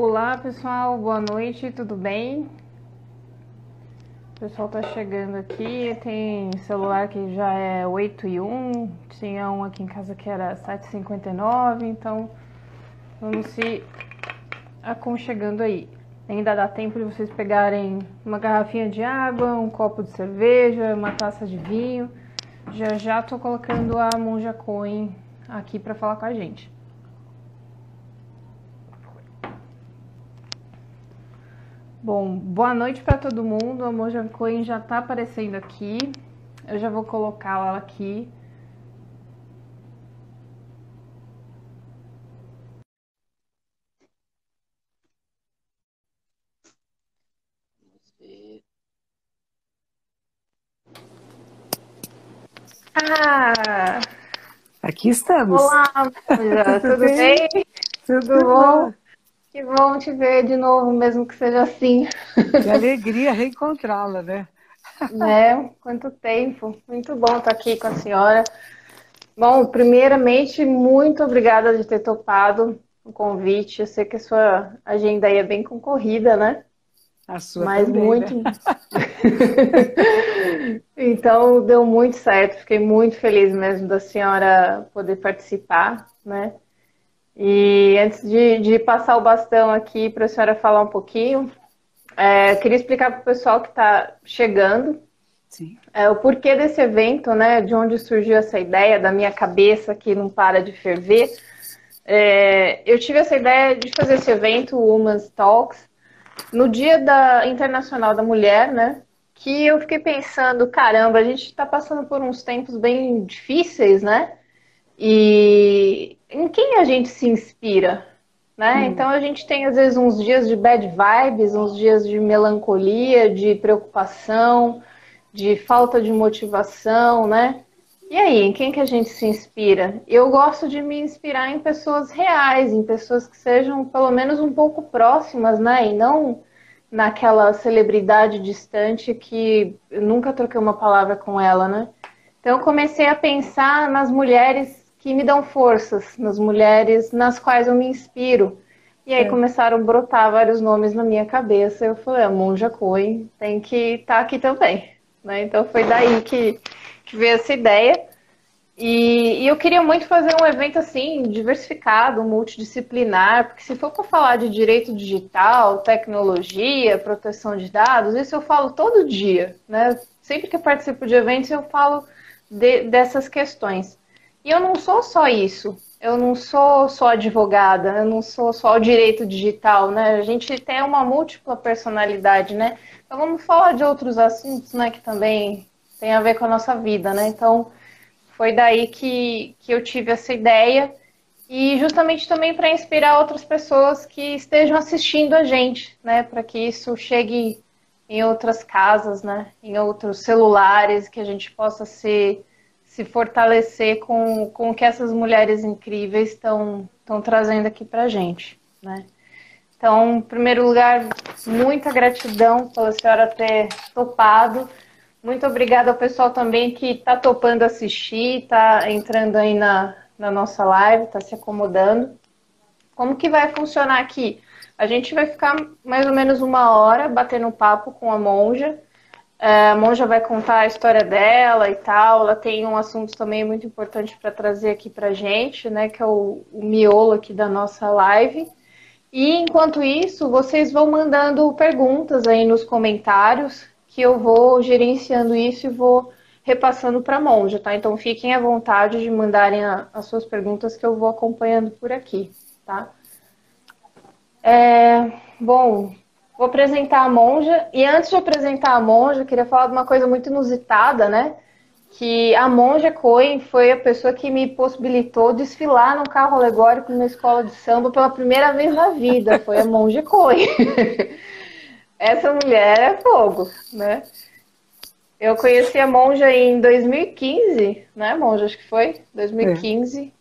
Olá pessoal, boa noite, tudo bem? O pessoal tá chegando aqui, tem celular que já é 8 e 1, tinha um aqui em casa que era 7,59, então vamos se aconchegando aí. Ainda dá tempo de vocês pegarem uma garrafinha de água, um copo de cerveja, uma taça de vinho. Já já tô colocando a Monja Coin aqui para falar com a gente. Bom, boa noite para todo mundo. A Moja Coin já está aparecendo aqui. Eu já vou colocá-la aqui. Vamos ver. Ah! Aqui estamos. Olá, Moja, tudo bem? Tudo bom? Que bom te ver de novo, mesmo que seja assim. Que alegria reencontrá-la, né? Né? Quanto tempo. Muito bom estar aqui com a senhora. Bom, primeiramente, muito obrigada de ter topado o convite. Eu sei que a sua agenda aí é bem concorrida, né? A sua Mas também, muito. né? Então, deu muito certo. Fiquei muito feliz mesmo da senhora poder participar, né? E antes de, de passar o bastão aqui para a senhora falar um pouquinho, é, queria explicar para o pessoal que está chegando é, o porquê desse evento, né? De onde surgiu essa ideia da minha cabeça que não para de ferver. É, eu tive essa ideia de fazer esse evento, o Women's Talks, no Dia da Internacional da Mulher, né? Que eu fiquei pensando, caramba, a gente está passando por uns tempos bem difíceis, né? E em quem a gente se inspira, né? Então a gente tem às vezes uns dias de bad vibes, uns dias de melancolia, de preocupação, de falta de motivação, né? E aí, em quem que a gente se inspira? Eu gosto de me inspirar em pessoas reais, em pessoas que sejam pelo menos um pouco próximas, né? E não naquela celebridade distante que eu nunca troquei uma palavra com ela, né? Então eu comecei a pensar nas mulheres que me dão forças, nas mulheres nas quais eu me inspiro. E aí É. começaram a brotar vários nomes na minha cabeça. Eu falei, a Monja Coen tem que estar aqui também. Né? Então foi daí que, que veio essa ideia. E, e eu queria muito fazer um evento assim, diversificado, multidisciplinar, porque se for para falar de direito digital, tecnologia, proteção de dados, isso eu falo todo dia, né? Sempre que eu participo de eventos, eu falo de- dessas questões. E eu não sou só isso. Eu não sou só advogada, eu não sou só o direito digital, né? A gente tem uma múltipla personalidade, né? Então vamos falar de outros assuntos, né, que também tem a ver com a nossa vida, né? Então foi daí que, que eu tive essa ideia e justamente também para inspirar outras pessoas que estejam assistindo a gente, né? Para que isso chegue em outras casas, né? Em outros celulares, que a gente possa se, se fortalecer com, com o que essas mulheres incríveis estão trazendo aqui para gente, né? Então, em primeiro lugar, muita gratidão pela senhora ter topado. Muito obrigada ao pessoal também que está topando assistir, está entrando aí na, na nossa live, está se acomodando. Como que vai funcionar aqui? A gente vai ficar mais ou menos uma hora batendo papo com a monja. A monja vai contar a história dela e tal. Ela tem um assunto também muito importante para trazer aqui para gente, né? Que é o, o miolo aqui da nossa live. E enquanto isso, vocês vão mandando perguntas aí nos comentários, que eu vou gerenciando isso e vou repassando para a monja, tá? Então fiquem à vontade de mandarem a- as suas perguntas que eu vou acompanhando por aqui, tá? É, bom, vou apresentar a monja. E antes de apresentar a monja, eu queria falar de uma coisa muito inusitada, né? Que a monja Coen foi a pessoa que me possibilitou desfilar num carro alegórico numa escola de samba pela primeira vez na vida. Foi a monja Coen. Essa mulher é fogo, né? Eu conheci a monja em 2015, né, monja? Acho que foi 2015.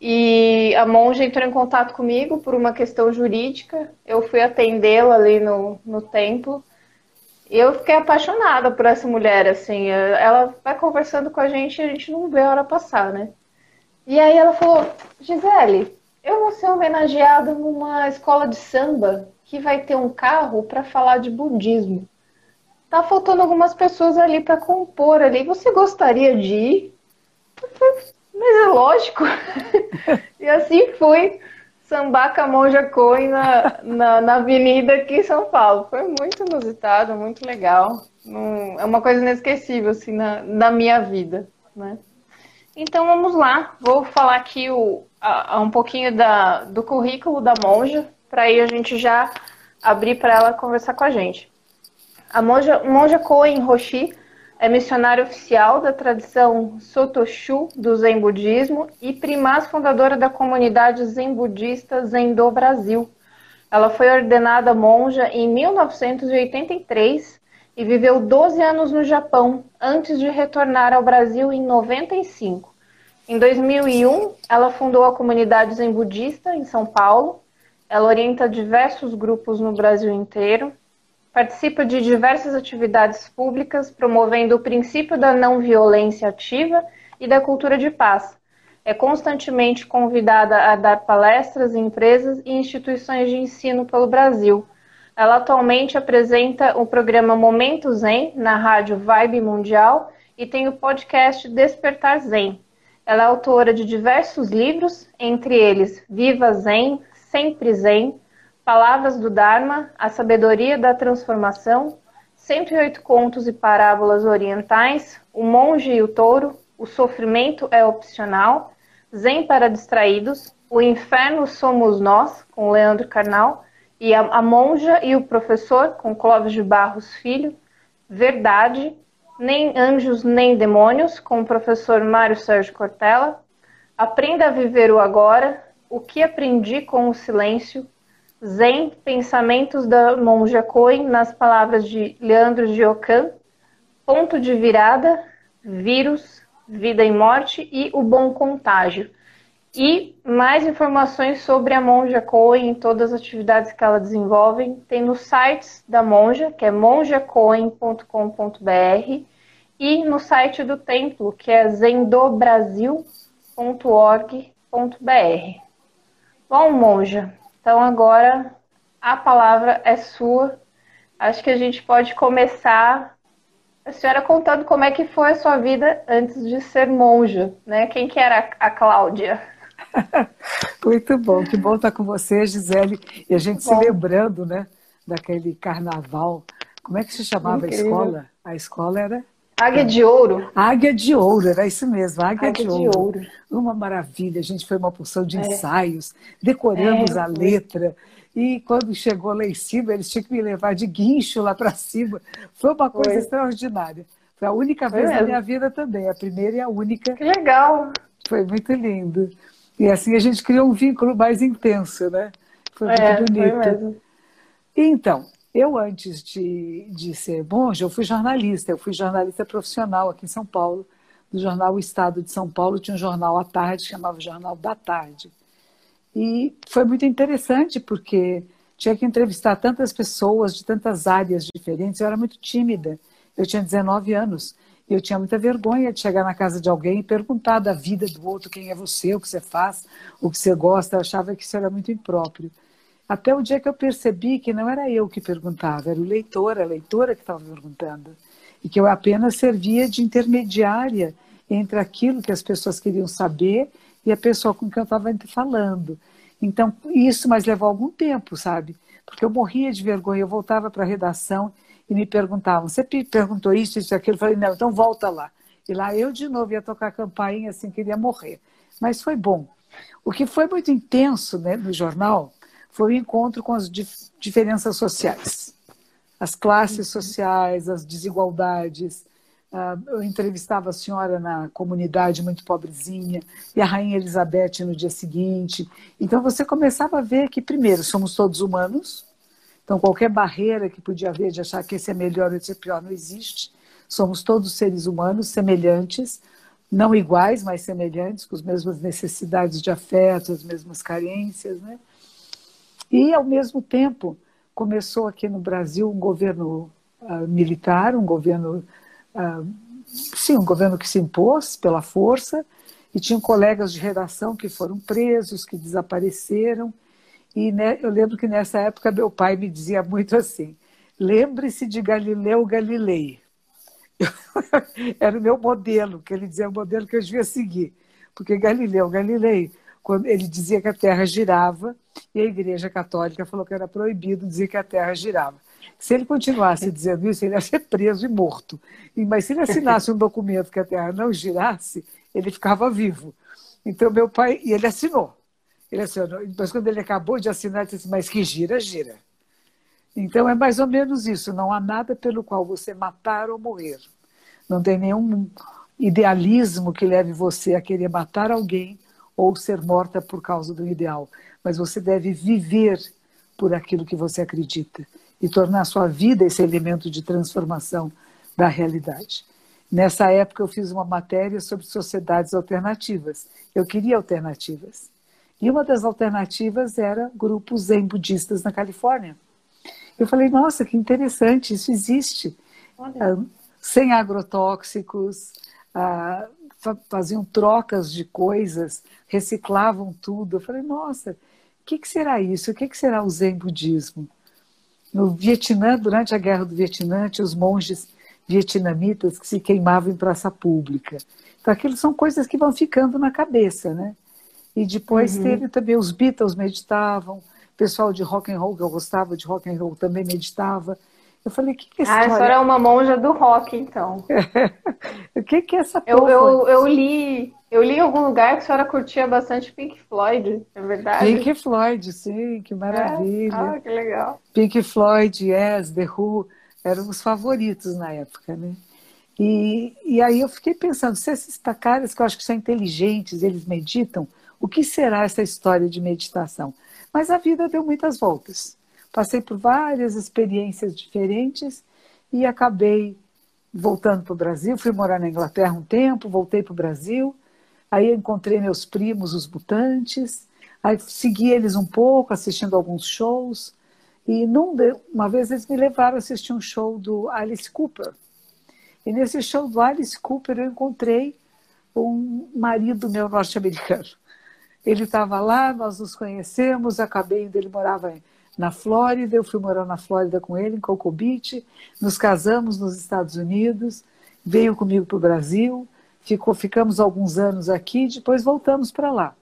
E a monja entrou em contato comigo por uma questão jurídica. Eu fui atendê-la ali no, no templo. E eu fiquei apaixonada por essa mulher, assim. Ela vai conversando com a gente e a gente não vê a hora passar, né? E aí ela falou, Gisele, eu vou ser homenageada numa escola de samba que vai ter um carro para falar de budismo. Tá faltando algumas pessoas ali para compor ali. Você gostaria de ir? Mas é lógico. e assim fui sambar com a Monja Coen na, na, na, avenida aqui em São Paulo. Foi muito inusitado, muito legal. é uma coisa inesquecível, assim, na, na minha vida, né? Então vamos lá, vou falar aqui o, a, um pouquinho da, do currículo da monja, para aí a gente já abrir para ela conversar com a gente. A monja, monja Koen Roshi é missionária oficial da tradição Sotoshu do Zen Budismo e primaz fundadora da comunidade Zen Budista Zendô Brasil. Ela foi ordenada monja em 1983 e viveu 12 anos no Japão antes de retornar ao Brasil em 95. Em 2001, ela fundou a comunidade Zen Budista em São Paulo. Ela orienta diversos grupos no Brasil inteiro, participa de diversas atividades públicas promovendo o princípio da não violência ativa e da cultura de paz. É constantemente convidada a dar palestras em empresas e instituições de ensino pelo Brasil. Ela atualmente apresenta o programa Momento Zen na rádio Vibe Mundial e tem o podcast Despertar Zen. Ela é autora de diversos livros, entre eles Viva Zen, Sempre Zen, Palavras do Dharma, A Sabedoria da Transformação, 108 Contos e Parábolas Orientais, O Monge e o Touro, O Sofrimento é Opcional, Zen para Distraídos, O Inferno Somos Nós, com Leandro Carnal, e a, a Monja e o Professor, com Clóvis de Barros Filho, Verdade, nem anjos nem demônios, com o professor Mário Sérgio Cortella. Aprenda a viver o agora, o que aprendi com o silêncio. Zen, pensamentos da monja Coen, nas palavras de Leandro Giocan. Ponto de virada, vírus, vida e morte e o bom contágio. E mais informações sobre a Monja Coen e todas as atividades que ela desenvolve tem nos sites da Monja, que é monjacoen.com.br, e no site do templo, que é zendobrasil.org.br. Bom, Monja, então agora a palavra é sua. Acho que a gente pode começar a senhora contando como é que foi a sua vida antes de ser monja, né? Quem que era a Cláudia? Muito bom, que bom estar com você, Gisele. E a gente bom. se lembrando, né, daquele carnaval. Como é que se chamava Incrível. a escola? A escola era Águia de Ouro. Águia de Ouro, era isso mesmo, Águia, Águia de, de ouro. ouro. Uma maravilha, a gente foi uma porção de é. ensaios, decoramos é, a letra. E quando chegou lá em cima, eles tinham que me levar de guincho lá para cima. Foi uma coisa foi. extraordinária. Foi a única foi vez mesmo. da minha vida também, a primeira e a única. Que legal! Foi muito lindo. E assim a gente criou um vínculo mais intenso, né? Foi muito é, bonito. Foi mesmo. Então, eu antes de, de ser monja, eu fui jornalista. Eu fui jornalista profissional aqui em São Paulo, do jornal O Estado de São Paulo. Tinha um jornal à tarde, chamava Jornal da Tarde. E foi muito interessante, porque tinha que entrevistar tantas pessoas de tantas áreas diferentes. Eu era muito tímida. Eu tinha 19 anos. E eu tinha muita vergonha de chegar na casa de alguém e perguntar da vida do outro, quem é você, o que você faz, o que você gosta. Eu achava que isso era muito impróprio. Até o dia que eu percebi que não era eu que perguntava, era o leitor, a leitora que estava perguntando. E que eu apenas servia de intermediária entre aquilo que as pessoas queriam saber e a pessoa com quem eu estava falando. Então, isso, mas levou algum tempo, sabe? Porque eu morria de vergonha. Eu voltava para a redação e me perguntavam: você perguntou isso, isso, aquilo? Eu falei: não, então volta lá. E lá eu de novo ia tocar a campainha assim, queria morrer. Mas foi bom. O que foi muito intenso né, no jornal foi o encontro com as dif diferenças sociais, as classes uhum. sociais, as desigualdades. Uh, eu entrevistava a senhora na comunidade muito pobrezinha e a rainha Elizabeth no dia seguinte. Então você começava a ver que, primeiro, somos todos humanos, então, qualquer barreira que podia haver de achar que esse é melhor ou esse é pior não existe. Somos todos seres humanos semelhantes, não iguais, mas semelhantes, com as mesmas necessidades de afeto, as mesmas carências. Né? E, ao mesmo tempo, começou aqui no Brasil um governo uh, militar, um governo, uh, sim, um governo que se impôs pela força, e tinham colegas de redação que foram presos, que desapareceram. E né, eu lembro que nessa época meu pai me dizia muito assim: lembre-se de Galileu Galilei. Era o meu modelo, que ele dizia o modelo que eu devia seguir. Porque Galileu Galilei, quando ele dizia que a Terra girava, e a Igreja Católica falou que era proibido dizer que a Terra girava. Se ele continuasse dizendo isso, ele ia ser preso e morto. Mas se ele assinasse um documento que a Terra não girasse, ele ficava vivo. Então, meu pai, e ele assinou. Ele assinou. Mas quando ele acabou de assinar, ele disse: Mas que gira, gira. Então, é mais ou menos isso. Não há nada pelo qual você matar ou morrer. Não tem nenhum idealismo que leve você a querer matar alguém ou ser morta por causa do ideal. Mas você deve viver por aquilo que você acredita e tornar sua vida esse elemento de transformação da realidade. Nessa época eu fiz uma matéria sobre sociedades alternativas. Eu queria alternativas. E uma das alternativas era grupos zen budistas na Califórnia. Eu falei, nossa, que interessante, isso existe. Ah, sem agrotóxicos, ah, faziam trocas de coisas, reciclavam tudo. Eu falei, nossa, o que, que será isso? O que, que será o zen budismo? No Vietnã, durante a guerra do Vietnã, tinha os monges vietnamitas que se queimavam em praça pública. Então, aquilo são coisas que vão ficando na cabeça, né? E depois uhum. teve também os Beatles meditavam, o pessoal de rock and roll que eu gostava de rock and roll também meditava. Eu falei, o que, que é Ah, a senhora é uma monja do rock, então. o que, que é essa eu, eu, eu, li eu li em algum lugar que a senhora curtia bastante Pink Floyd, é verdade? Pink Floyd, sim, que maravilha. É? Ah, que legal. Pink Floyd, Yes, The Who eram os favoritos na época, né? E, e aí eu fiquei pensando, se esses caras que eu acho que são inteligentes, eles meditam, o que será essa história de meditação? Mas a vida deu muitas voltas. Passei por várias experiências diferentes e acabei voltando para o Brasil. Fui morar na Inglaterra um tempo, voltei para o Brasil. Aí encontrei meus primos, os mutantes. Aí segui eles um pouco, assistindo alguns shows. E num uma vez eles me levaram a assistir um show do Alice Cooper. E nesse show do Alice Cooper eu encontrei um marido meu norte-americano. Ele estava lá, nós nos conhecemos, acabei ele morava na Flórida, eu fui morar na Flórida com ele, em Cocoa Beach, nos casamos nos Estados Unidos, veio comigo para o Brasil, ficou, ficamos alguns anos aqui, depois voltamos para lá.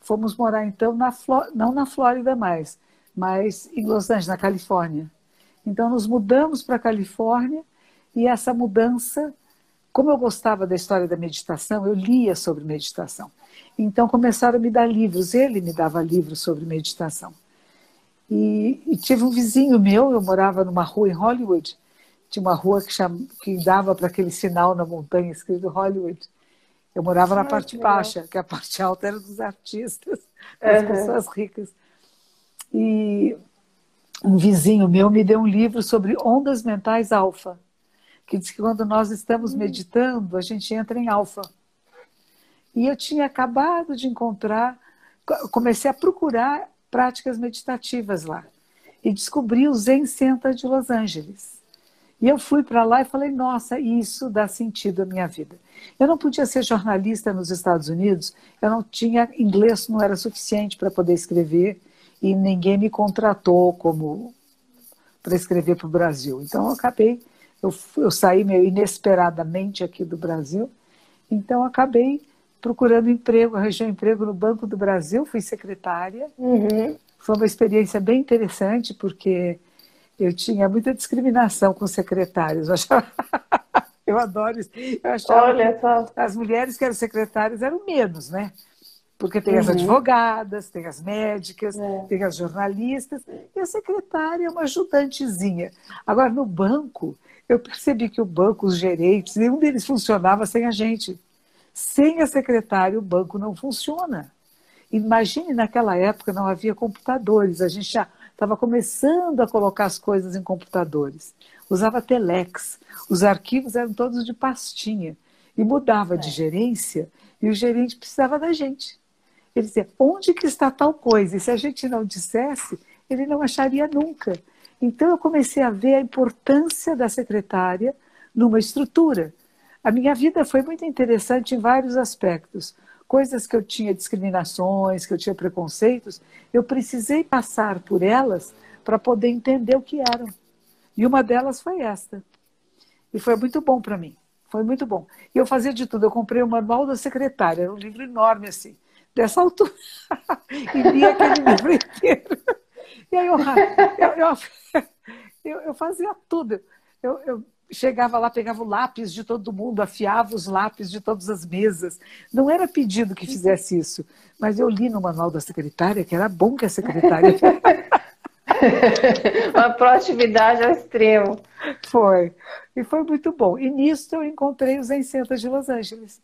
Fomos morar então na não na Flórida mais, mas em Los Angeles, na Califórnia. Então, nos mudamos para a Califórnia e essa mudança, como eu gostava da história da meditação, eu lia sobre meditação. Então, começaram a me dar livros. Ele me dava livros sobre meditação. E, e tive um vizinho meu, eu morava numa rua em Hollywood, tinha uma rua que, chama, que dava para aquele sinal na montanha escrito Hollywood. Eu morava na parte baixa, que a parte alta era dos artistas, das uhum. pessoas ricas. E um vizinho meu me deu um livro sobre ondas mentais alfa, que diz que quando nós estamos hum. meditando, a gente entra em alfa. E eu tinha acabado de encontrar, comecei a procurar práticas meditativas lá. E descobri o Zen Center de Los Angeles. E eu fui para lá e falei: nossa, isso dá sentido à minha vida. Eu não podia ser jornalista nos Estados Unidos, eu não tinha inglês, não era suficiente para poder escrever e ninguém me contratou como para escrever para o Brasil. Então eu acabei, eu, eu saí meio inesperadamente aqui do Brasil, então acabei procurando emprego, arranjei um emprego no Banco do Brasil, fui secretária. Uhum. Foi uma experiência bem interessante, porque eu tinha muita discriminação com secretários. Eu, achava... eu adoro isso. Eu achava Olha, que as mulheres que eram secretárias eram menos, né? Porque tem uhum. as advogadas, tem as médicas, é. tem as jornalistas, e a secretária é uma ajudantezinha. Agora, no banco, eu percebi que o banco, os gerentes, nenhum deles funcionava sem a gente. Sem a secretária, o banco não funciona. Imagine, naquela época não havia computadores, a gente já estava começando a colocar as coisas em computadores. Usava telex, os arquivos eram todos de pastinha. E mudava é. de gerência, e o gerente precisava da gente. Ele dizia, onde que está tal coisa? E se a gente não dissesse, ele não acharia nunca. Então eu comecei a ver a importância da secretária numa estrutura. A minha vida foi muito interessante em vários aspectos. coisas que eu tinha discriminações, que eu tinha preconceitos, eu precisei passar por elas para poder entender o que eram. E uma delas foi esta. E foi muito bom para mim. Foi muito bom. E eu fazia de tudo. Eu comprei o Manual da Secretária, era um livro enorme assim, dessa altura. e li aquele livro inteiro. E aí eu, eu, eu, eu fazia tudo. Eu, eu, chegava lá, pegava o lápis de todo mundo, afiava os lápis de todas as mesas. Não era pedido que fizesse isso, mas eu li no manual da secretária que era bom que a secretária. Uma proatividade ao extremo. Foi. E foi muito bom. E nisso eu encontrei os Zencentas de Los Angeles.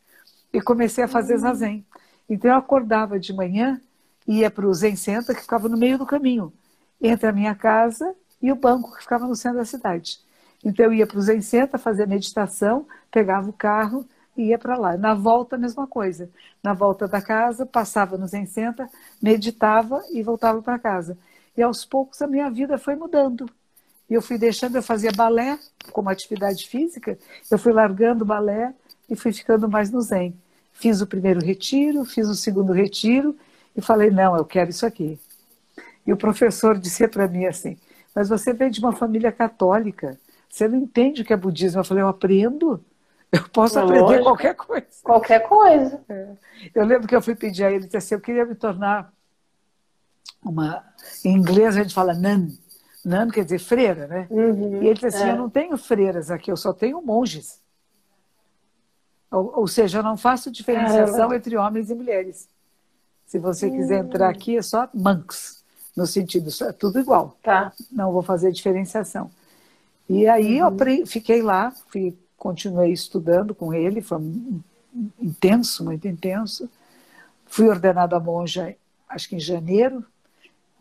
E comecei a fazer uhum. zazen. Então eu acordava de manhã, ia para o Zen Center, que ficava no meio do caminho, entre a minha casa e o banco que ficava no centro da cidade. Então eu ia para o Zen Center fazer meditação, pegava o carro e ia para lá. Na volta, a mesma coisa. Na volta da casa, passava no Zen Center, meditava e voltava para casa. E aos poucos a minha vida foi mudando. E eu fui deixando, eu fazia balé como atividade física, eu fui largando o balé e fui ficando mais no Zen. Fiz o primeiro retiro, fiz o segundo retiro e falei: não, eu quero isso aqui. E o professor disse para mim assim: mas você vem de uma família católica, você não entende o que é budismo. Eu falei: eu aprendo. Eu posso é aprender lógico. qualquer coisa. Qualquer coisa. É. Eu lembro que eu fui pedir a ele, ele disse assim, eu queria me tornar uma. Em inglês a gente fala nan. Nan quer dizer freira, né? Uhum, e ele disse assim: é. eu não tenho freiras aqui, eu só tenho monges. Ou, ou seja, eu não faço diferenciação entre homens e mulheres. Se você uhum. quiser entrar hum. aqui, é só monks, no sentido, é tudo igual. Tá. Não vou fazer diferenciação. E aí uhum. eu fiquei lá, fui, continuei estudando com ele, foi intenso, muito intenso. Fui ordenada monja, acho que em janeiro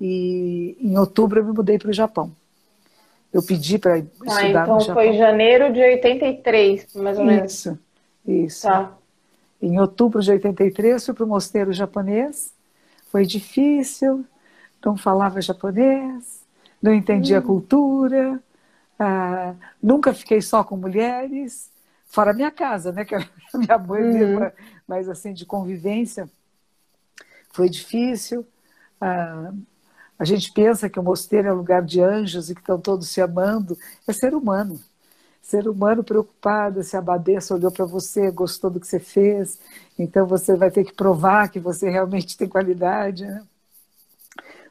e em outubro eu me mudei para o Japão. Eu pedi para ah, estudar então no Japão. Então foi janeiro de 83, mais ou menos. Isso, isso. Tá. Em outubro de 83 fui para o mosteiro japonês. Foi difícil, não falava japonês, não entendia hum. a cultura, ah, nunca fiquei só com mulheres, fora minha casa, né? Que a minha mãe hum. mas assim, de convivência. Foi difícil. Ah, a gente pensa que o mosteiro é um lugar de anjos e que estão todos se amando. É ser humano. Ser humano preocupado, se a abadesa olhou para você, gostou do que você fez, então você vai ter que provar que você realmente tem qualidade. Né?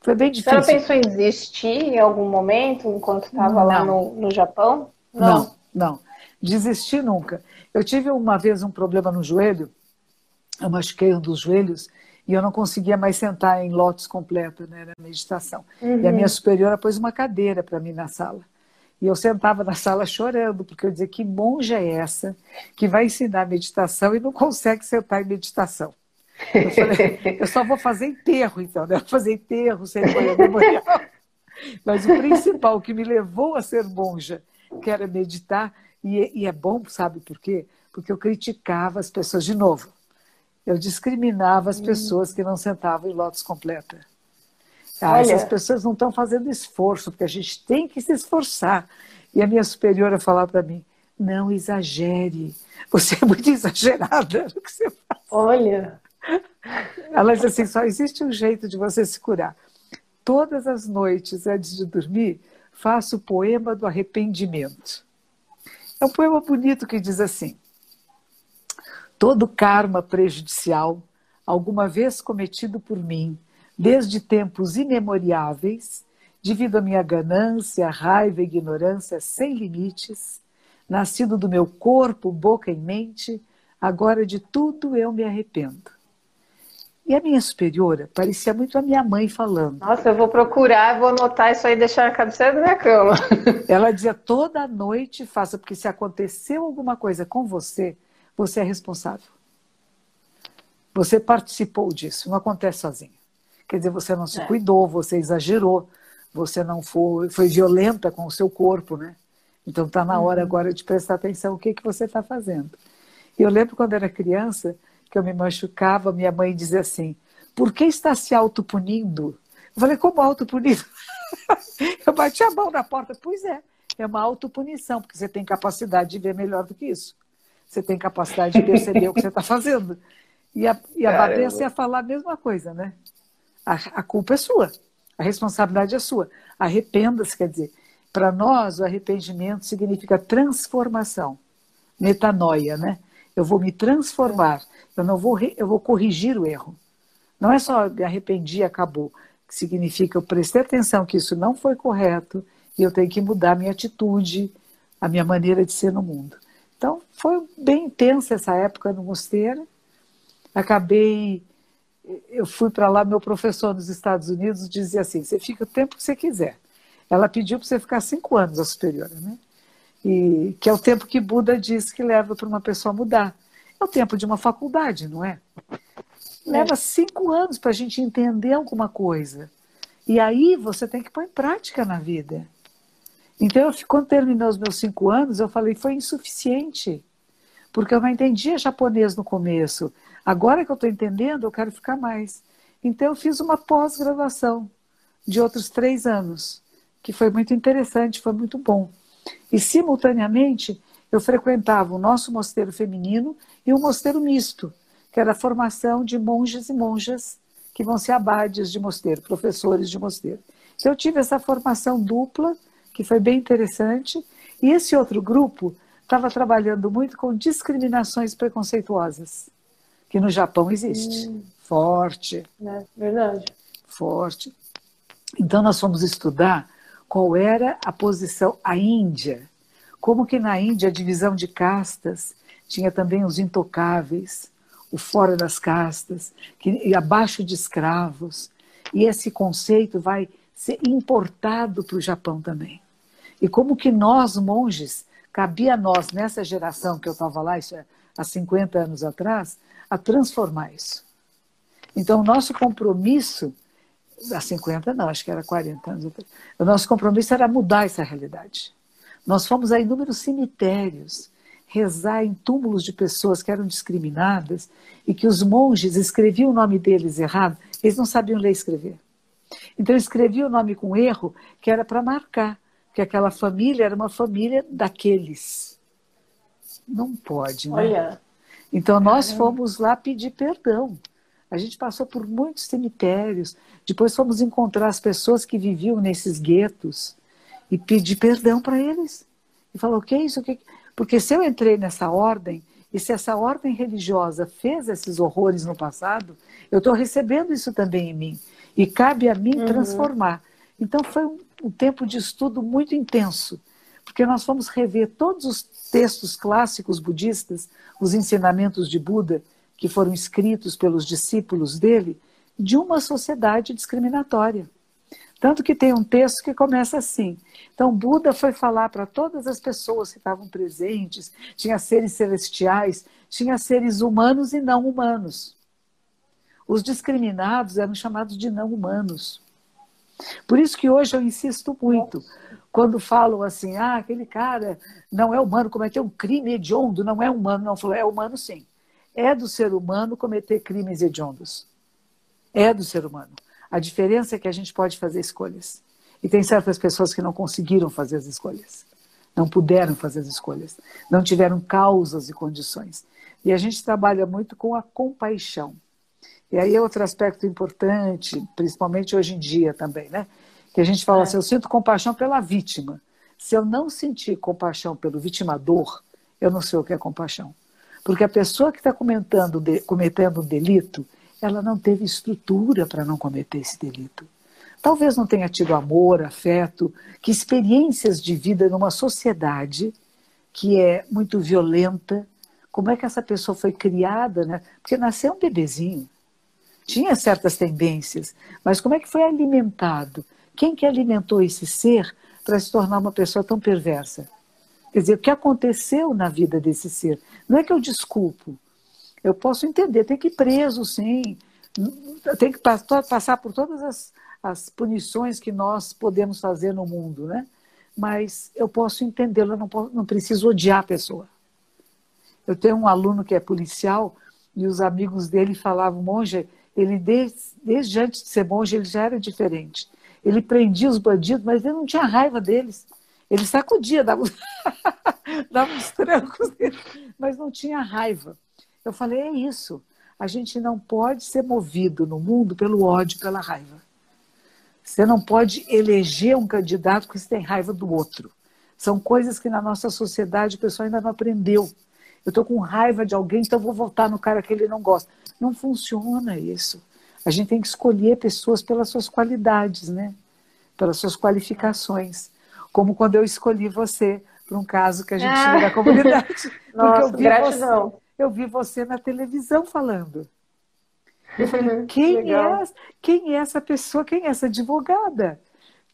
Foi bem difícil. Você pensou em desistir em algum momento, enquanto estava lá no, no Japão? Não. não, não. Desistir nunca. Eu tive uma vez um problema no joelho, eu machuquei um dos joelhos, e eu não conseguia mais sentar em lotes completa, né, na meditação. Uhum. E a minha uhum. superiora pôs uma cadeira para mim na sala. E eu sentava na sala chorando, porque eu dizia: que monja é essa que vai ensinar meditação e não consegue sentar em meditação? Eu falei: eu só vou fazer enterro, então, né? Fazer enterro, cerimônia memorial. Mas o principal que me levou a ser monja, que era meditar, e, e é bom, sabe por quê? Porque eu criticava as pessoas de novo eu discriminava as hum. pessoas que não sentavam em lotes completa. Ah, essas pessoas não estão fazendo esforço, porque a gente tem que se esforçar. E a minha superiora falava para mim: não exagere, você é muito exagerada no que você faz. Olha. Ela disse assim: só existe um jeito de você se curar. Todas as noites, antes de dormir, faço o poema do arrependimento. É um poema bonito que diz assim: todo karma prejudicial, alguma vez cometido por mim, desde tempos imemoriáveis, devido à minha ganância, raiva e ignorância sem limites, nascido do meu corpo, boca e mente, agora de tudo eu me arrependo. E a minha superiora parecia muito a minha mãe falando. Nossa, eu vou procurar, vou anotar isso aí e deixar na cabeceira da minha cama. Ela dizia toda noite faça, porque se aconteceu alguma coisa com você, você é responsável. Você participou disso, não acontece sozinho. Quer dizer, você não se é. cuidou, você exagerou, você não foi, foi violenta com o seu corpo, né? Então está na hora uhum. agora de prestar atenção o que, que você está fazendo. E eu lembro quando era criança que eu me machucava, minha mãe dizia assim: por que está se autopunindo? Eu falei, como autopunindo? eu bati a mão na porta. Pois é, é uma autopunição, porque você tem capacidade de ver melhor do que isso. Você tem capacidade de perceber o que você está fazendo. E a, e a ia falar a mesma coisa, né? A, a culpa é sua, a responsabilidade é sua. Arrependa-se, quer dizer, para nós o arrependimento significa transformação, metanoia, né? Eu vou me transformar, eu não vou, eu vou corrigir o erro. Não é só me arrependi e acabou, significa eu prestei atenção que isso não foi correto e eu tenho que mudar minha atitude, a minha maneira de ser no mundo. Então, foi bem intensa essa época no mosteiro. Acabei, eu fui para lá, meu professor nos Estados Unidos dizia assim: você fica o tempo que você quiser. Ela pediu para você ficar cinco anos a superiora, né? E que é o tempo que Buda diz que leva para uma pessoa mudar. É o tempo de uma faculdade, não é? Leva é. cinco anos para a gente entender alguma coisa. E aí você tem que pôr em prática na vida. Então, eu, quando terminou os meus cinco anos, eu falei, foi insuficiente, porque eu não entendia japonês no começo. Agora que eu estou entendendo, eu quero ficar mais. Então, eu fiz uma pós-graduação de outros três anos, que foi muito interessante, foi muito bom. E, simultaneamente, eu frequentava o nosso mosteiro feminino e o mosteiro misto, que era a formação de monges e monjas que vão ser abades de mosteiro, professores de mosteiro. Então, eu tive essa formação dupla que foi bem interessante. E esse outro grupo estava trabalhando muito com discriminações preconceituosas, que no Japão existe. Hum. Forte. É, verdade. Forte. Então nós fomos estudar qual era a posição, a Índia. Como que na Índia a divisão de castas tinha também os intocáveis, o fora das castas, que, abaixo de escravos. E esse conceito vai ser importado para o Japão também. E como que nós, monges, cabia a nós, nessa geração que eu estava lá, isso é há 50 anos atrás, a transformar isso. Então, nosso compromisso, há 50 não, acho que era 40 anos atrás, o nosso compromisso era mudar essa realidade. Nós fomos a inúmeros cemitérios, rezar em túmulos de pessoas que eram discriminadas e que os monges escreviam o nome deles errado, eles não sabiam ler e escrever. Então escreviam o nome com erro, que era para marcar que aquela família era uma família daqueles. Não pode, né? Olha. Então nós fomos lá pedir perdão. A gente passou por muitos cemitérios, depois fomos encontrar as pessoas que viviam nesses guetos e pedir perdão para eles. E falou: o que é isso? Que... Porque se eu entrei nessa ordem, e se essa ordem religiosa fez esses horrores no passado, eu estou recebendo isso também em mim. E cabe a mim uhum. transformar. Então foi um, um tempo de estudo muito intenso, porque nós fomos rever todos os textos clássicos budistas, os ensinamentos de Buda, que foram escritos pelos discípulos dele, de uma sociedade discriminatória. Tanto que tem um texto que começa assim. Então, Buda foi falar para todas as pessoas que estavam presentes: tinha seres celestiais, tinha seres humanos e não humanos. Os discriminados eram chamados de não humanos. Por isso que hoje eu insisto muito. Quando falam assim, ah, aquele cara não é humano, cometeu um crime hediondo, não é humano. Não, falou, é humano sim. É do ser humano cometer crimes hediondos. É do ser humano. A diferença é que a gente pode fazer escolhas. E tem certas pessoas que não conseguiram fazer as escolhas. Não puderam fazer as escolhas. Não tiveram causas e condições. E a gente trabalha muito com a compaixão. E aí é outro aspecto importante, principalmente hoje em dia também, né? Que a gente fala é. assim, eu sinto compaixão pela vítima. Se eu não sentir compaixão pelo vitimador, eu não sei o que é compaixão. Porque a pessoa que está cometendo, um delito, ela não teve estrutura para não cometer esse delito. Talvez não tenha tido amor, afeto, que experiências de vida numa sociedade que é muito violenta. Como é que essa pessoa foi criada, né? Porque nasceu um bebezinho tinha certas tendências, mas como é que foi alimentado? Quem que alimentou esse ser para se tornar uma pessoa tão perversa? Quer dizer, o que aconteceu na vida desse ser? Não é que eu desculpo. Eu posso entender, tem que ir preso, sim. Tem que passar por todas as, as punições que nós podemos fazer no mundo, né? Mas eu posso entendê-lo, eu não, não preciso odiar a pessoa. Eu tenho um aluno que é policial e os amigos dele falavam, monge, ele, desde, desde antes de ser monge, ele já era diferente. Ele prendia os bandidos, mas ele não tinha raiva deles. Ele sacudia, dava, dava uns trancos, mas não tinha raiva. Eu falei, é isso. A gente não pode ser movido no mundo pelo ódio, pela raiva. Você não pode eleger um candidato porque você tem raiva do outro. São coisas que na nossa sociedade o pessoal ainda não aprendeu. Eu estou com raiva de alguém, então vou votar no cara que ele não gosta. Não funciona isso. A gente tem que escolher pessoas pelas suas qualidades, né? Pelas suas qualificações. Como quando eu escolhi você para um caso que a gente ah. tinha da comunidade. Nossa, eu vi gratidão. Você, eu vi você na televisão falando. Eu falei, quem é, quem é essa pessoa? Quem é essa advogada?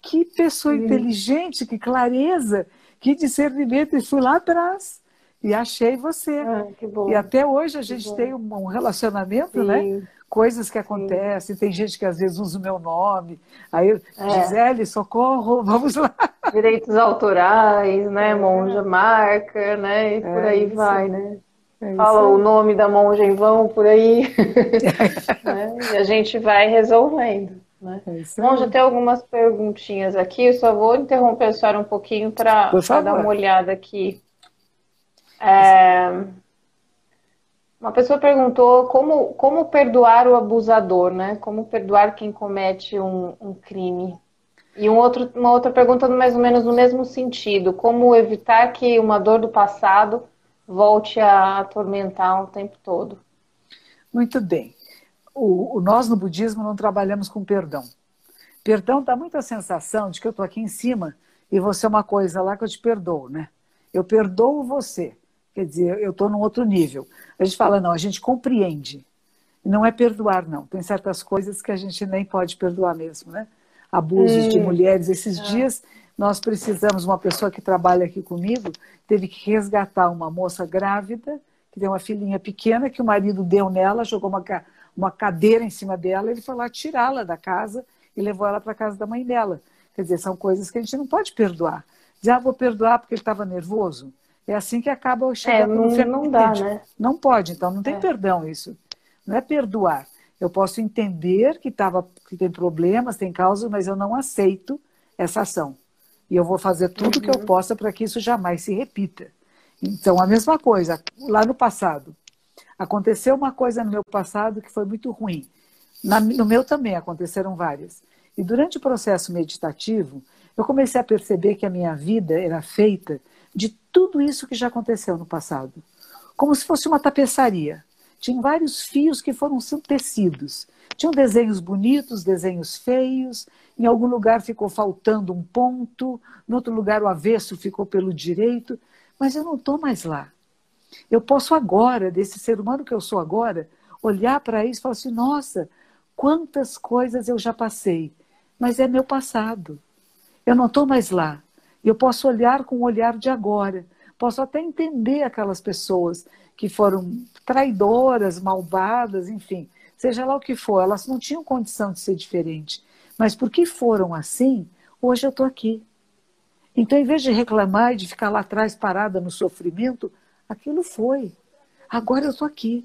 Que pessoa Sim. inteligente, que clareza, que discernimento. E fui lá atrás e achei você. Ah, e até hoje a gente tem um relacionamento, né? Sim. né? Coisas que acontecem, Sim. tem gente que às vezes usa o meu nome. Aí, é. Gisele, socorro, vamos lá. Direitos autorais, né? É. Monja marca, né? E por é aí vai, né? É Fala o nome da monja em vão por aí. né? E a gente vai resolvendo. Né? É monja, tem algumas perguntinhas aqui. Eu só vou interromper a senhora um pouquinho para dar uma olhada aqui. É... Uma pessoa perguntou como, como perdoar o abusador, né? Como perdoar quem comete um, um crime. E um outro, uma outra pergunta mais ou menos no mesmo sentido. Como evitar que uma dor do passado volte a atormentar o tempo todo? Muito bem. O, o nós no budismo não trabalhamos com perdão. Perdão dá muita sensação de que eu estou aqui em cima e você é uma coisa lá que eu te perdoo, né? Eu perdoo você. Quer dizer, eu estou num outro nível. A gente fala, não, a gente compreende. Não é perdoar, não. Tem certas coisas que a gente nem pode perdoar mesmo, né? Abusos hum. de mulheres. Esses é. dias nós precisamos, uma pessoa que trabalha aqui comigo, teve que resgatar uma moça grávida, que tem uma filhinha pequena, que o marido deu nela, jogou uma, uma cadeira em cima dela, ele foi lá tirá-la da casa e levou ela para a casa da mãe dela. Quer dizer, são coisas que a gente não pode perdoar. Dizer, ah, vou perdoar porque ele estava nervoso. É assim que acaba chegando é, não, não dá, né? Não pode, então não tem é. perdão isso. Não é perdoar. Eu posso entender que, tava, que tem problemas, tem causas, mas eu não aceito essa ação. E eu vou fazer tudo o uhum. que eu uhum. possa para que isso jamais se repita. Então, a mesma coisa, lá no passado. Aconteceu uma coisa no meu passado que foi muito ruim. Na, no meu também aconteceram várias. E durante o processo meditativo, eu comecei a perceber que a minha vida era feita tudo isso que já aconteceu no passado. Como se fosse uma tapeçaria. Tinha vários fios que foram tecidos. Tinham desenhos bonitos, desenhos feios. Em algum lugar ficou faltando um ponto, em outro lugar o avesso ficou pelo direito. Mas eu não estou mais lá. Eu posso agora, desse ser humano que eu sou agora, olhar para isso e falar assim: nossa, quantas coisas eu já passei, mas é meu passado. Eu não estou mais lá. Eu posso olhar com o olhar de agora. Posso até entender aquelas pessoas que foram traidoras, malvadas, enfim, seja lá o que for, elas não tinham condição de ser diferente. Mas porque foram assim, hoje eu estou aqui. Então, em vez de reclamar e de ficar lá atrás parada no sofrimento, aquilo foi. Agora eu estou aqui.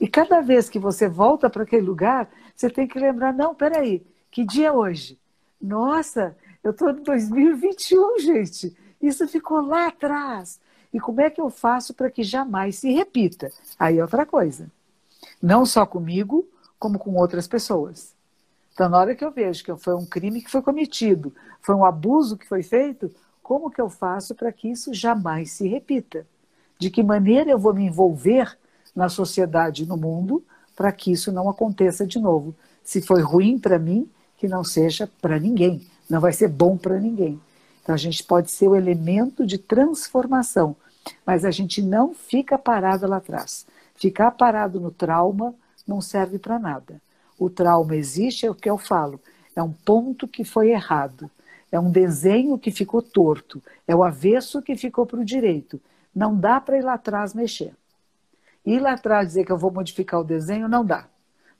E cada vez que você volta para aquele lugar, você tem que lembrar: não, peraí, que dia é hoje? Nossa, eu estou em 2021, gente. Isso ficou lá atrás. E como é que eu faço para que jamais se repita? Aí é outra coisa. Não só comigo, como com outras pessoas. Então, na hora que eu vejo que foi um crime que foi cometido, foi um abuso que foi feito, como que eu faço para que isso jamais se repita? De que maneira eu vou me envolver na sociedade e no mundo para que isso não aconteça de novo? Se foi ruim para mim, que não seja para ninguém não vai ser bom para ninguém. Então a gente pode ser o elemento de transformação, mas a gente não fica parado lá atrás. Ficar parado no trauma não serve para nada. O trauma existe, é o que eu falo, é um ponto que foi errado, é um desenho que ficou torto, é o avesso que ficou para o direito. Não dá para ir lá atrás mexer. Ir lá atrás dizer que eu vou modificar o desenho, não dá.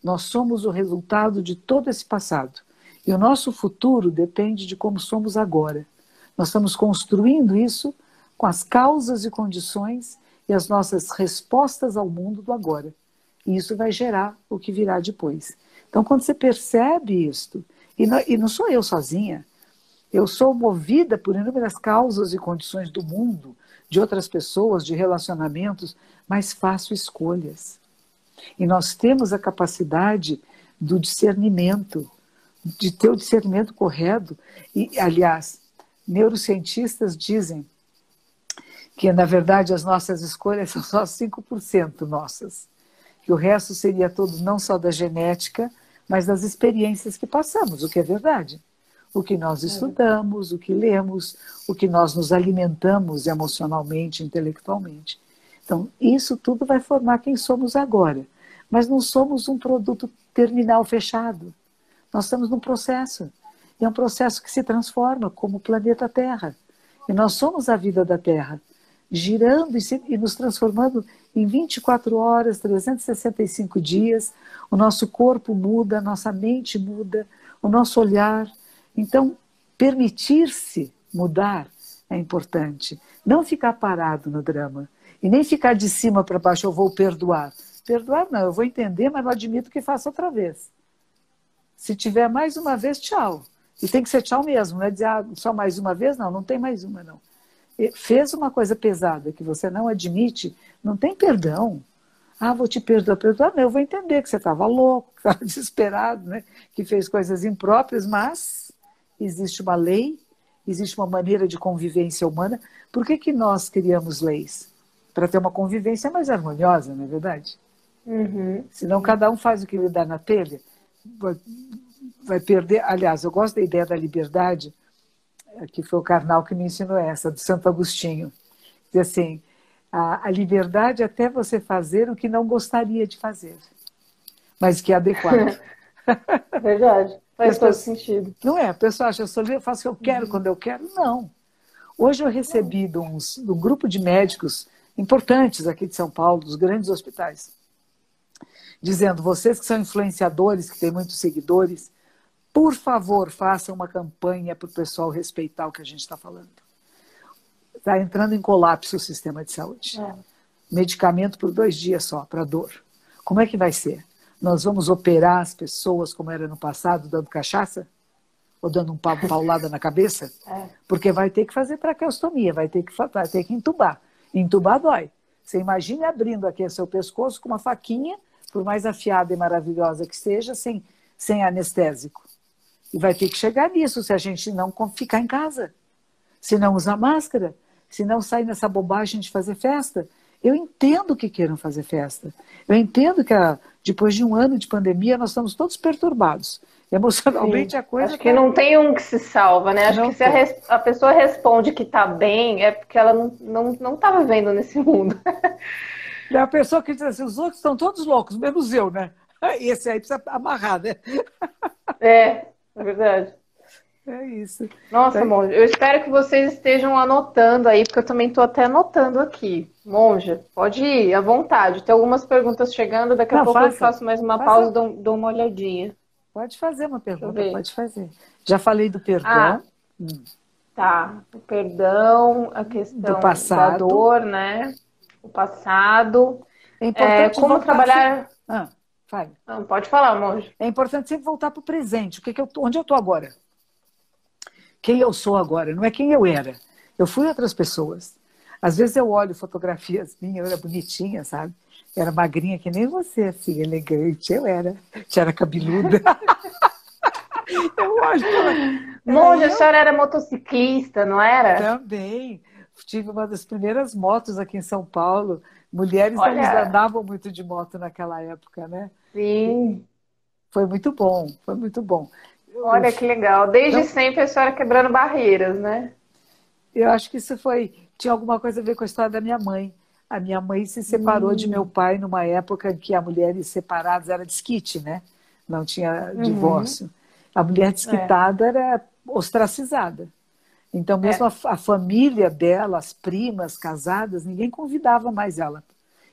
Nós somos o resultado de todo esse passado. E o nosso futuro depende de como somos agora. Nós estamos construindo isso com as causas e condições e as nossas respostas ao mundo do agora. E isso vai gerar o que virá depois. Então, quando você percebe isto, e não, e não sou eu sozinha, eu sou movida por inúmeras causas e condições do mundo, de outras pessoas, de relacionamentos, mas faço escolhas. E nós temos a capacidade do discernimento, de ter o discernimento correto. E, aliás, neurocientistas dizem que, na verdade, as nossas escolhas são só 5% nossas. Que o resto seria todo não só da genética, mas das experiências que passamos, o que é verdade. O que nós é estudamos, o que lemos, o que nós nos alimentamos emocionalmente, intelectualmente. Então, isso tudo vai formar quem somos agora. Mas não somos um produto terminal fechado. Nós estamos num processo. E é um processo que se transforma, como o planeta Terra. E nós somos a vida da Terra, girando e, se, e nos transformando em 24 horas, 365 dias. O nosso corpo muda, a nossa mente muda, o nosso olhar. Então, permitir-se mudar é importante. Não ficar parado no drama. E nem ficar de cima para baixo, eu vou perdoar. Perdoar não, eu vou entender, mas não admito que faça outra vez. Se tiver mais uma vez, tchau. E tem que ser tchau mesmo, não é dizer ah, só mais uma vez, não, não tem mais uma, não. Fez uma coisa pesada que você não admite, não tem perdão. Ah, vou te perdoar, perdoar. Não, eu vou entender que você estava louco, que estava desesperado, né? que fez coisas impróprias, mas existe uma lei, existe uma maneira de convivência humana. Por que, que nós criamos leis? para ter uma convivência mais harmoniosa, não é verdade? Uhum. Senão cada um faz o que lhe dá na telha, vai perder. Aliás, eu gosto da ideia da liberdade, é, que foi o Karnal que me ensinou essa, do Santo Agostinho. Diz assim: a, a liberdade é até você fazer o que não gostaria de fazer, mas que é adequado. Verdade, faz todo sentido. Não é? A pessoa acha, eu sou livre, eu faço o que eu quero uhum. quando eu quero. Não. Hoje eu recebi de, uns, de um grupo de médicos importantes aqui de São Paulo, dos grandes hospitais, dizendo: vocês que são influenciadores, que têm muitos seguidores, por favor, façam uma campanha para o pessoal respeitar o que a gente está falando. Está entrando em colapso o sistema de saúde. É. Medicamento por dois dias só, para dor. Como é que vai ser? Nós vamos operar as pessoas como era no passado, dando cachaça? Ou dando um paulada na cabeça? É. Porque vai ter que fazer traqueostomia, vai ter que, vai ter que entubar. Entubar dói. Você imagine abrindo aqui seu pescoço com uma faquinha, por mais afiada e maravilhosa que seja, sem, sem anestésico. E vai ter que chegar nisso se a gente não ficar em casa, se não usar máscara, se não sair nessa bobagem de fazer festa. Eu entendo que queiram fazer festa. Eu entendo que a, depois de um ano de pandemia nós estamos todos perturbados. Emocionalmente Sim. a coisa. Acho que não tem um que se salva, né? Acho não que se a, a, pessoa responde que está bem, é porque ela não estava não, não vivendo nesse mundo. É a pessoa que diz assim, os outros estão todos loucos, menos eu, né? Esse aí precisa amarrar, né? É, é verdade. É isso. Nossa, então... monja, eu espero que vocês estejam anotando aí, porque eu também estou até anotando aqui. Monja, pode ir à vontade. Tem algumas perguntas chegando, daqui a Não, pouco faça. eu faço mais uma faça. pausa e dou, dou uma olhadinha. Pode fazer uma pergunta, pode fazer. Já falei do perdão. Ah, hum. Tá, o perdão, a questão do passado. da dor, né? O passado. É importante é, como trabalhar. Ah, fale. Não, pode falar, monge. É importante sempre voltar para o presente. O que, que eu, onde eu estou agora? Quem eu sou agora? Não é quem eu era. Eu fui outras pessoas. Às vezes eu olho fotografias minhas, eu era bonitinha, sabe? Era magrinha que nem você, assim, elegante. Eu era. Já era cabeluda. eu olho. Monja, a senhora era motociclista, não era? Também. Tive uma das primeiras motos aqui em São Paulo. Mulheres Olha... não andavam muito de moto naquela época, né? Sim. Foi muito bom, foi muito bom. Olha que legal. Desde então, sempre a senhora quebrando barreiras, né? Eu acho que isso foi. Tinha alguma coisa a ver com a história da minha mãe. A minha mãe se separou hum. de meu pai numa época em que a mulheres separadas era desquite, né? Não tinha uhum. divórcio. A mulher desquitada é. era ostracizada. Então, mesmo é. a, a, família dela, as primas casadas, ninguém convidava mais ela.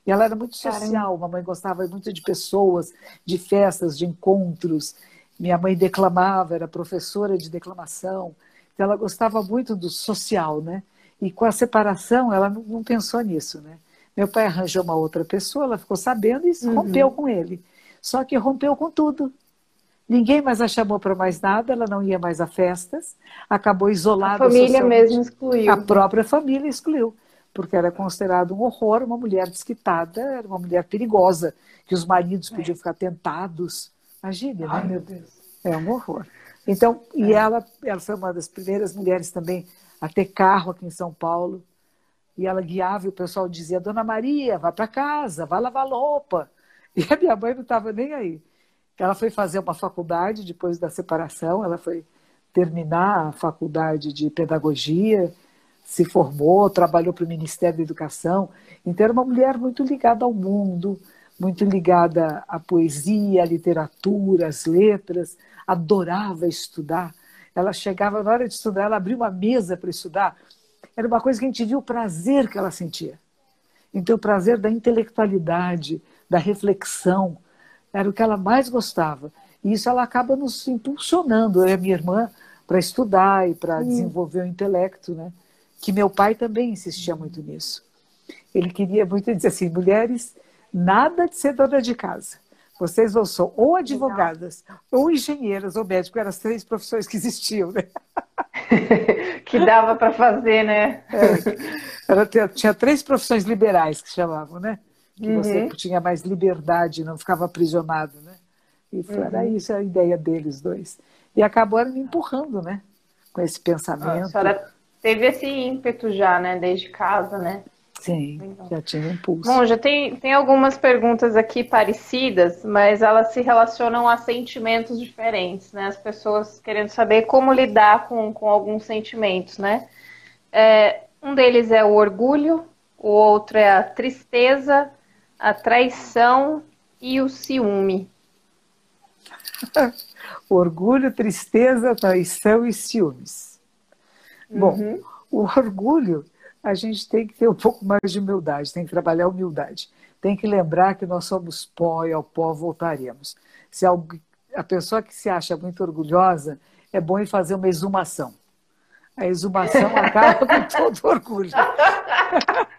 E ela era muito social. Caramba. Mamãe gostava muito de pessoas, de festas, de encontros. Minha mãe declamava, era professora de declamação. Então, ela gostava muito do social, né? E com a separação, ela não, não pensou nisso, né? Meu pai arranjou uma outra pessoa, ela ficou sabendo e uhum. rompeu com ele. Só que rompeu com tudo. Ninguém mais a chamou para mais nada, ela não ia mais a festas, acabou isolada. A família mesmo excluiu. A própria família excluiu. porque era considerado um horror, uma mulher desquitada, era uma mulher perigosa, que os maridos é. podiam ficar tentados. Imagine, Ai, né? meu Deus. É um horror. Então, é. e ela, ela foi uma das primeiras mulheres também a ter carro aqui em São Paulo. E ela guiava e o pessoal dizia: Dona Maria, vá para casa, vá lavar roupa. E a minha mãe não estava nem aí. Ela foi fazer uma faculdade depois da separação, ela foi terminar a faculdade de pedagogia, se formou, trabalhou para o Ministério da Educação. Então, era uma mulher muito ligada ao mundo, muito ligada à poesia, à literatura, às letras, adorava estudar. Ela chegava na hora de estudar, ela abria uma mesa para estudar. Era uma coisa que a gente via o prazer que ela sentia. Então, o prazer da intelectualidade, da reflexão, era o que ela mais gostava. E isso ela acaba nos impulsionando, eu e a minha irmã, para estudar e para desenvolver o intelecto, né? Que meu pai também insistia muito nisso. Ele queria muito dizer assim, mulheres, nada de ser dona de casa. Vocês vão ser ou advogadas, Legal. ou engenheiras, ou médicos, eram as três profissões que existiam, né? que dava para fazer, né? É, tinha, três profissões liberais que chamavam, né? Que uhum. você tinha mais liberdade, não ficava aprisionado, né? E foi, uhum. era isso a ideia deles dois. E acabaram me empurrando, né? Com esse pensamento. A senhora teve esse ímpeto já, né? Desde casa, né? Sim, então. já tinha impulso. Bom, já tem, tem algumas perguntas aqui parecidas, mas elas se relacionam a sentimentos diferentes, né? As pessoas querendo saber como lidar com, com alguns sentimentos, né? É, um deles é o orgulho, o outro é a tristeza, a traição e o ciúme. orgulho, tristeza, traição e ciúmes. Uhum. Bom, o orgulho a gente tem que ter um pouco mais de humildade, tem que trabalhar a humildade. Tem que lembrar que nós somos pó e ao pó voltaremos. Se a pessoa que se acha muito orgulhosa, é bom ir fazer uma exumação. A exumação acaba com todo o orgulho.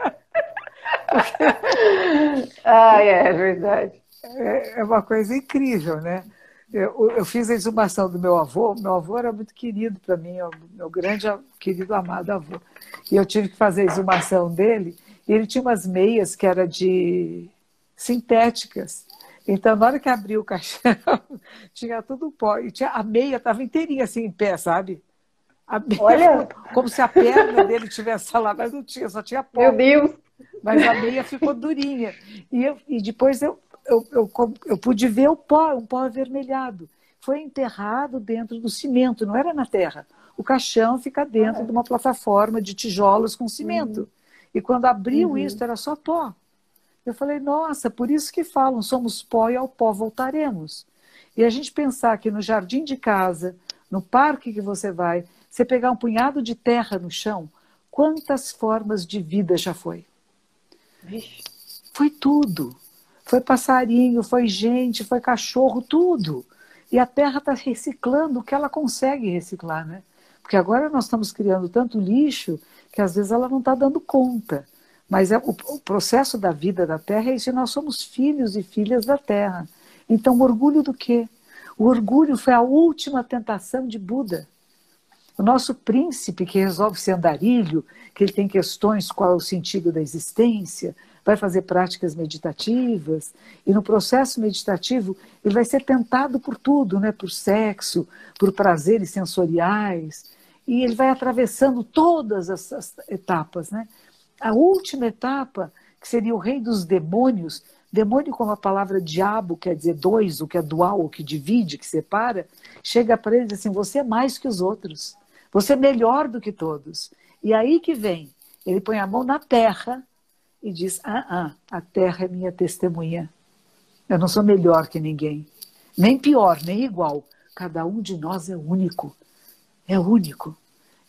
ah, é, é verdade. É, é uma coisa incrível, né? Eu, eu, fiz a exumação do meu avô. Meu avô era muito querido para mim, meu grande, querido, amado avô. E eu tive que fazer a exumação dele. E ele tinha umas meias que era de sintéticas. Então, na hora que abriu o caixão, tinha tudo pó. E tinha, a meia estava inteirinha assim em pé, sabe? Meia Olha! Ficou, como se a perna dele tivesse lá, mas não tinha, só tinha pó. Meu Deus! Mas a meia ficou durinha. E, eu, e depois eu eu, eu, eu pude ver o pó, um pó avermelhado. Foi enterrado dentro do cimento, não era na terra. O caixão fica dentro ah, de uma plataforma de tijolos com cimento. Uhum. E quando abriu uhum. isso, era só pó. Eu falei, nossa, por isso que falam, somos pó e ao pó voltaremos. E a gente pensar que no jardim de casa, no parque que você vai, você pegar um punhado de terra no chão, quantas formas de vida já foi? Foi tudo. Foi passarinho, foi gente, foi cachorro, tudo. E a Terra está reciclando o que ela consegue reciclar, né? Porque agora nós estamos criando tanto lixo que às vezes ela não está dando conta. Mas é, o, o, processo da vida da Terra é isso, e nós somos filhos e filhas da Terra. Então, orgulho do quê? O orgulho foi a última tentação de Buda. O nosso príncipe que resolve ser andarilho, que ele tem questões qual é o sentido da existência, vai fazer práticas meditativas, e no processo meditativo ele vai ser tentado por tudo, né? por sexo, por prazeres sensoriais, e ele vai atravessando todas essas etapas. Né? A última etapa, que seria o rei dos demônios, demônio como a palavra diabo quer dizer dois, o que é dual, o que divide, que separa, chega para ele e diz assim, você é mais que os outros, você é melhor do que todos. E aí que vem, ele põe a mão na terra e diz: Ah, ah, a terra é minha testemunha. Eu não sou melhor que ninguém, nem pior, nem igual. Cada um de nós é único. É único.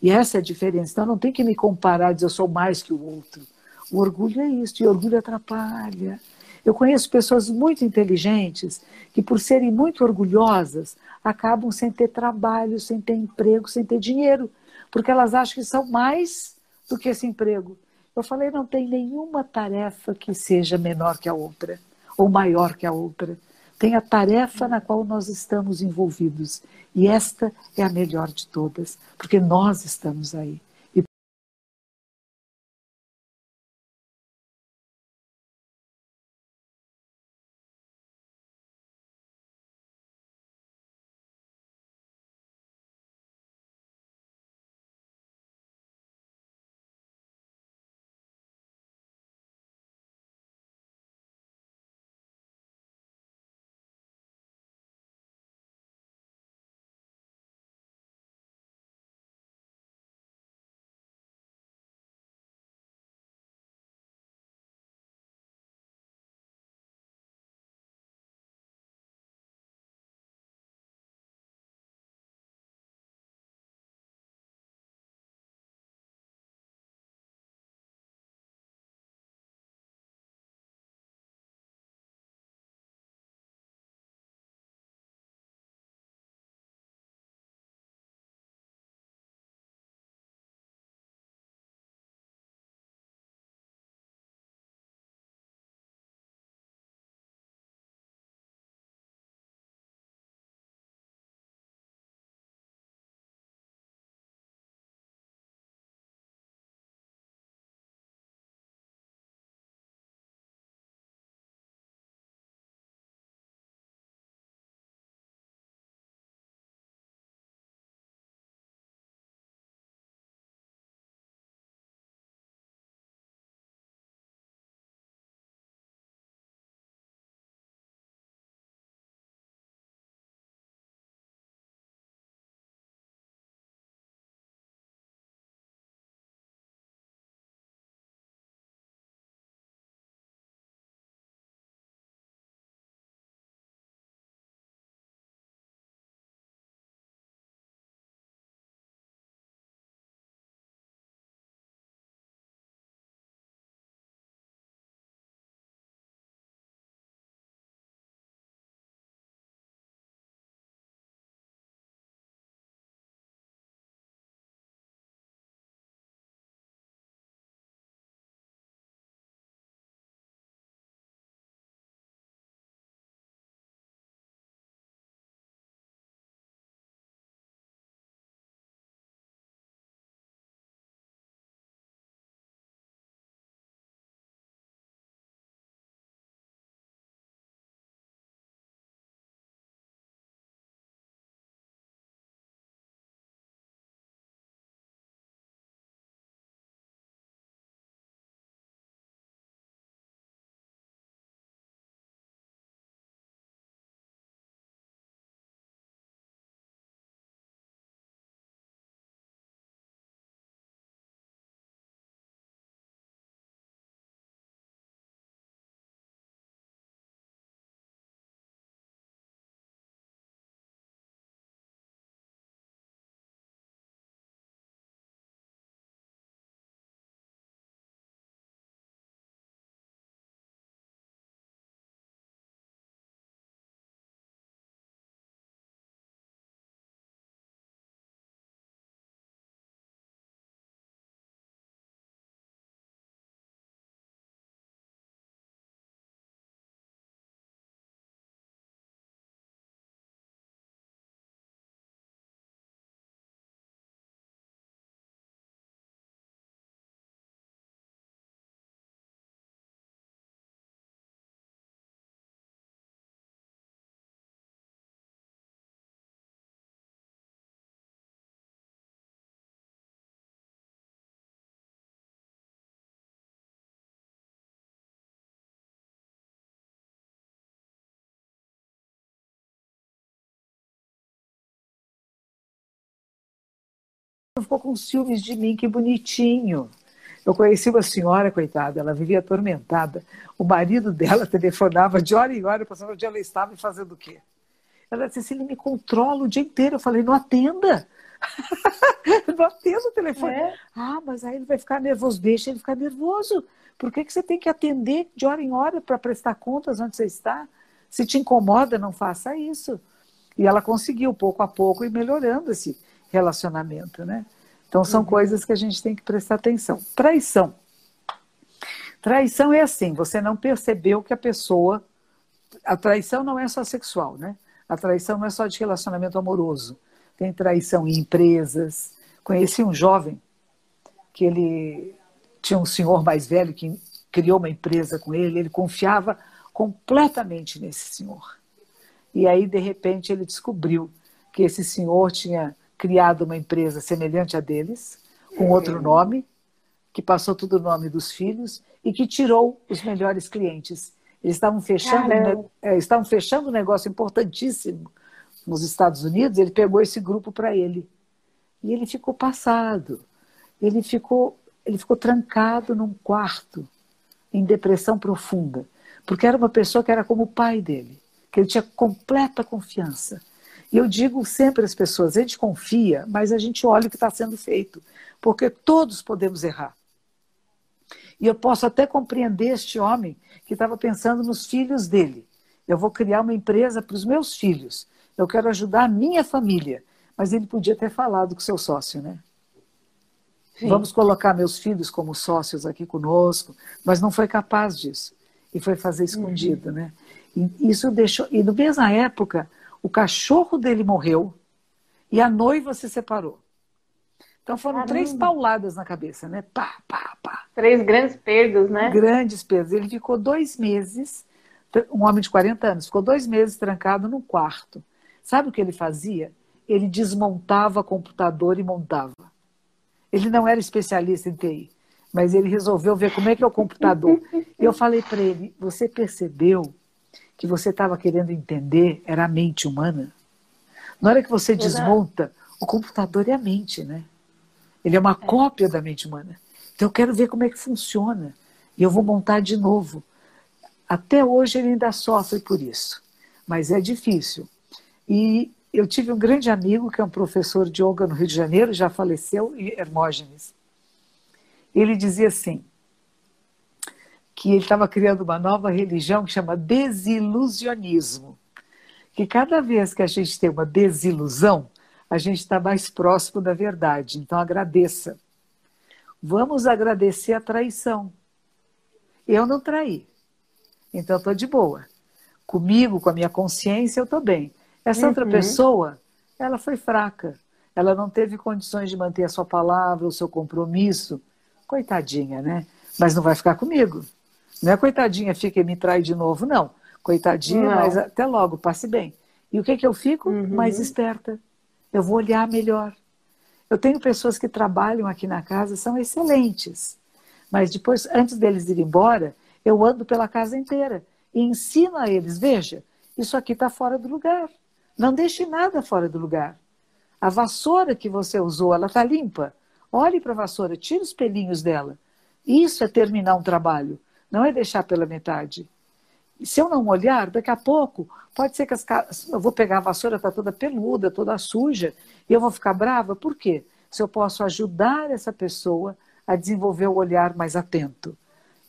E essa é a diferença. Então não tem que me comparar, dizer eu sou mais que o outro. O orgulho é isso, e o orgulho atrapalha. Eu conheço pessoas muito inteligentes que, por serem muito orgulhosas, acabam sem ter trabalho, sem ter emprego, sem ter dinheiro, porque elas acham que são mais do que esse emprego. Eu falei, não tem nenhuma tarefa que seja menor que a outra, ou maior que a outra. Tem a tarefa na qual nós estamos envolvidos. E esta é a melhor de todas, porque nós estamos aí. Ficou com ciúmes de mim, que bonitinho. Eu conheci uma senhora, coitada, ela vivia atormentada. O marido dela telefonava de hora em hora para saber onde ela estava e fazendo o quê. Ela disse assim, ele me controla o dia inteiro. Eu falei, não atenda. não atenda o telefone. É? Ah, mas aí ele vai ficar nervoso. Deixa ele ficar nervoso. Por que, que você tem que atender de hora em hora para prestar contas onde você está? Se te incomoda, não faça isso. E ela conseguiu, pouco a pouco, ir melhorando esse relacionamento, né? Então, são uhum. coisas que a gente tem que prestar atenção. Traição. Traição é assim, você não percebeu que a pessoa... A traição não é só sexual, né? A traição não é só de relacionamento amoroso. Tem traição em empresas. Conheci um jovem que ele tinha um senhor mais velho que criou uma empresa com ele, ele confiava completamente nesse senhor. E aí, de repente, ele descobriu que esse senhor tinha criado uma empresa semelhante a deles, com outro nome, que passou tudo o nome dos filhos e que tirou os melhores clientes. Eles estavam fechando, né, estavam fechando um negócio importantíssimo nos Estados Unidos, ele pegou esse grupo para ele. E ele ficou passado. Ele ficou, ele ficou trancado num quarto, em depressão profunda, porque era uma pessoa que era como o pai dele, que ele tinha completa confiança. E eu digo sempre às pessoas: a gente confia, mas a gente olha o que está sendo feito, porque todos podemos errar. E eu posso até compreender este homem que estava pensando nos filhos dele. Eu vou criar uma empresa para os meus filhos. Eu quero ajudar a minha família. Mas ele podia ter falado com seu sócio, né? Sim. Vamos colocar meus filhos como sócios aqui conosco, mas não foi capaz disso. E foi fazer escondido, uhum. né? E isso deixou. E na mesma época, o cachorro dele morreu e a noiva se separou. Então foram Caramba. três pauladas na cabeça, né? Pá, pá, pá. Três grandes perdas, né? Grandes perdas. Ele ficou dois meses, um homem de 40 anos, ficou dois meses trancado num quarto. Sabe o que ele fazia? Ele desmontava computador e montava. Ele não era especialista em TI, mas ele resolveu ver como é que é o computador. E eu falei para ele: Você percebeu que você estava querendo entender era a mente humana. Na hora que você desmonta, o computador é a mente, né? Ele é uma é. cópia da mente humana. Então eu quero ver como é que funciona. E eu vou montar de novo. Até hoje ele ainda sofre por isso. Mas é difícil. E eu tive um grande amigo que é um professor de yoga no Rio de Janeiro, já faleceu, Hermógenes. Ele dizia assim: que ele estava criando uma nova religião que chama desilusionismo. Que cada vez que a gente tem uma desilusão, a gente está mais próximo da verdade. Então agradeça. Vamos agradecer a traição. Eu não traí. Então estou de boa. Comigo, com a minha consciência, eu estou bem. Essa uhum. outra pessoa, ela foi fraca. Ela não teve condições de manter a sua palavra, o seu compromisso. Coitadinha, né? Mas não vai ficar comigo. Não é coitadinha, fica e me trai de novo, não. Coitadinha, não. mas até logo, passe bem. E o que, que eu fico? Uhum. Mais esperta. Eu vou olhar melhor. Eu tenho pessoas que trabalham aqui na casa, são excelentes. Mas depois, antes deles ir embora, eu ando pela casa inteira e ensino a eles: veja, isso aqui está fora do lugar. Não deixe nada fora do lugar. A vassoura que você usou, ela está limpa. Olhe para a vassoura, tire os pelinhos dela. Isso é terminar um trabalho. Não é deixar pela metade. E se eu não olhar, daqui a pouco, pode ser que as, eu vou pegar a vassoura, está toda peluda, toda suja, e eu vou ficar brava. Por quê? Se eu posso ajudar essa pessoa a desenvolver o olhar mais atento.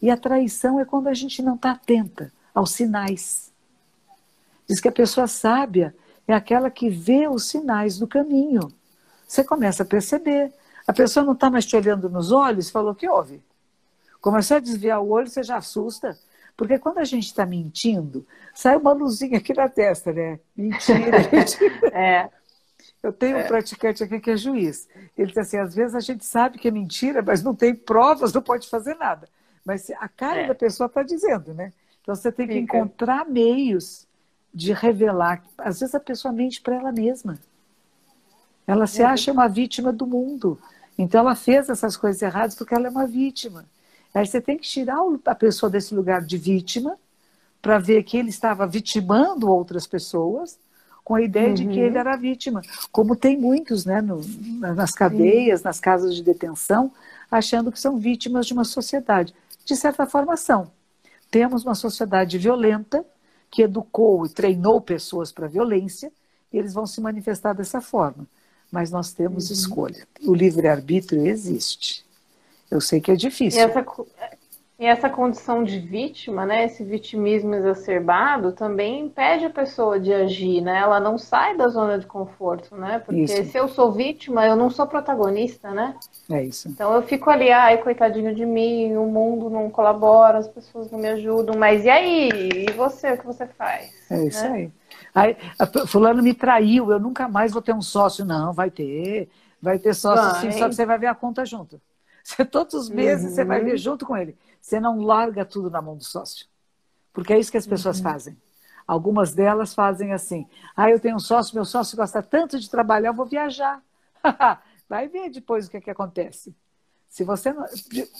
E a traição é quando a gente não está atenta aos sinais. Diz que a pessoa sábia é aquela que vê os sinais do caminho. Você começa a perceber. A pessoa não está mais te olhando nos olhos falou: que houve? Começou a desviar o olho, você já assusta. Porque quando a gente está mentindo, sai uma luzinha aqui na testa, né? Mentira. mentira. é. Eu tenho um praticante aqui que é juiz. Ele diz assim: às vezes a gente sabe que é mentira, mas não tem provas, não pode fazer nada. Mas a cara é. da pessoa está dizendo, né? Então você tem que Fica. encontrar meios de revelar. Às vezes a pessoa mente para ela mesma. Ela se é. acha uma vítima do mundo. Então ela fez essas coisas erradas porque ela é uma vítima. Aí você tem que tirar a pessoa desse lugar de vítima para ver que ele estava vitimando outras pessoas com a ideia uhum. de que uhum. ele era vítima, como tem muitos né, no, nas cadeias, nas casas de detenção, achando que são vítimas de uma sociedade. De certa forma, são. Temos uma sociedade violenta que educou e treinou pessoas para a violência, e eles vão se manifestar dessa forma. Mas nós temos uhum. escolha. O livre-arbítrio existe. Eu sei que é difícil. E essa, e essa condição de vítima, né, esse vitimismo exacerbado, também impede a pessoa de agir, né? Ela não sai da zona de conforto, né? Porque isso. se eu sou vítima, eu não sou protagonista, né? É isso. Então eu fico ali, ai, coitadinho de mim, o mundo não colabora, as pessoas não me ajudam, mas e aí? E você, o que você faz? É isso né? aí. aí. Fulano me traiu, eu nunca mais vou ter um sócio. Não, vai ter. Vai ter sócio vai. sim, só que você vai ver a conta junto. Você, todos os meses uhum. você vai ver uhum. junto com ele. Você não larga tudo na mão do sócio. Porque é isso que as pessoas uhum. fazem. Algumas delas fazem assim: ah, eu tenho um sócio, meu sócio gosta tanto de trabalhar, eu vou viajar. vai ver depois o que, é que acontece. Se você não...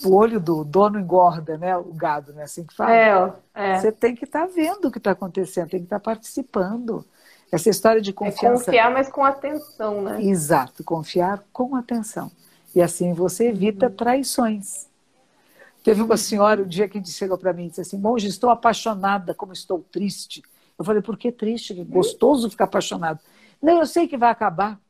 o olho do dono engorda, né? O gado, né? Assim que fala. É, é. Você tem que estar tá vendo o que está acontecendo, tem que estar tá participando. Essa história de é confiança. É confiar, mas com atenção, né? Exato, confiar com atenção. E assim você evita traições. Teve uma senhora um dia que chegou para mim e disse assim: Monge, estou apaixonada, como estou triste. Eu falei: por que triste? Gostoso ficar apaixonado. Não, eu sei que vai acabar.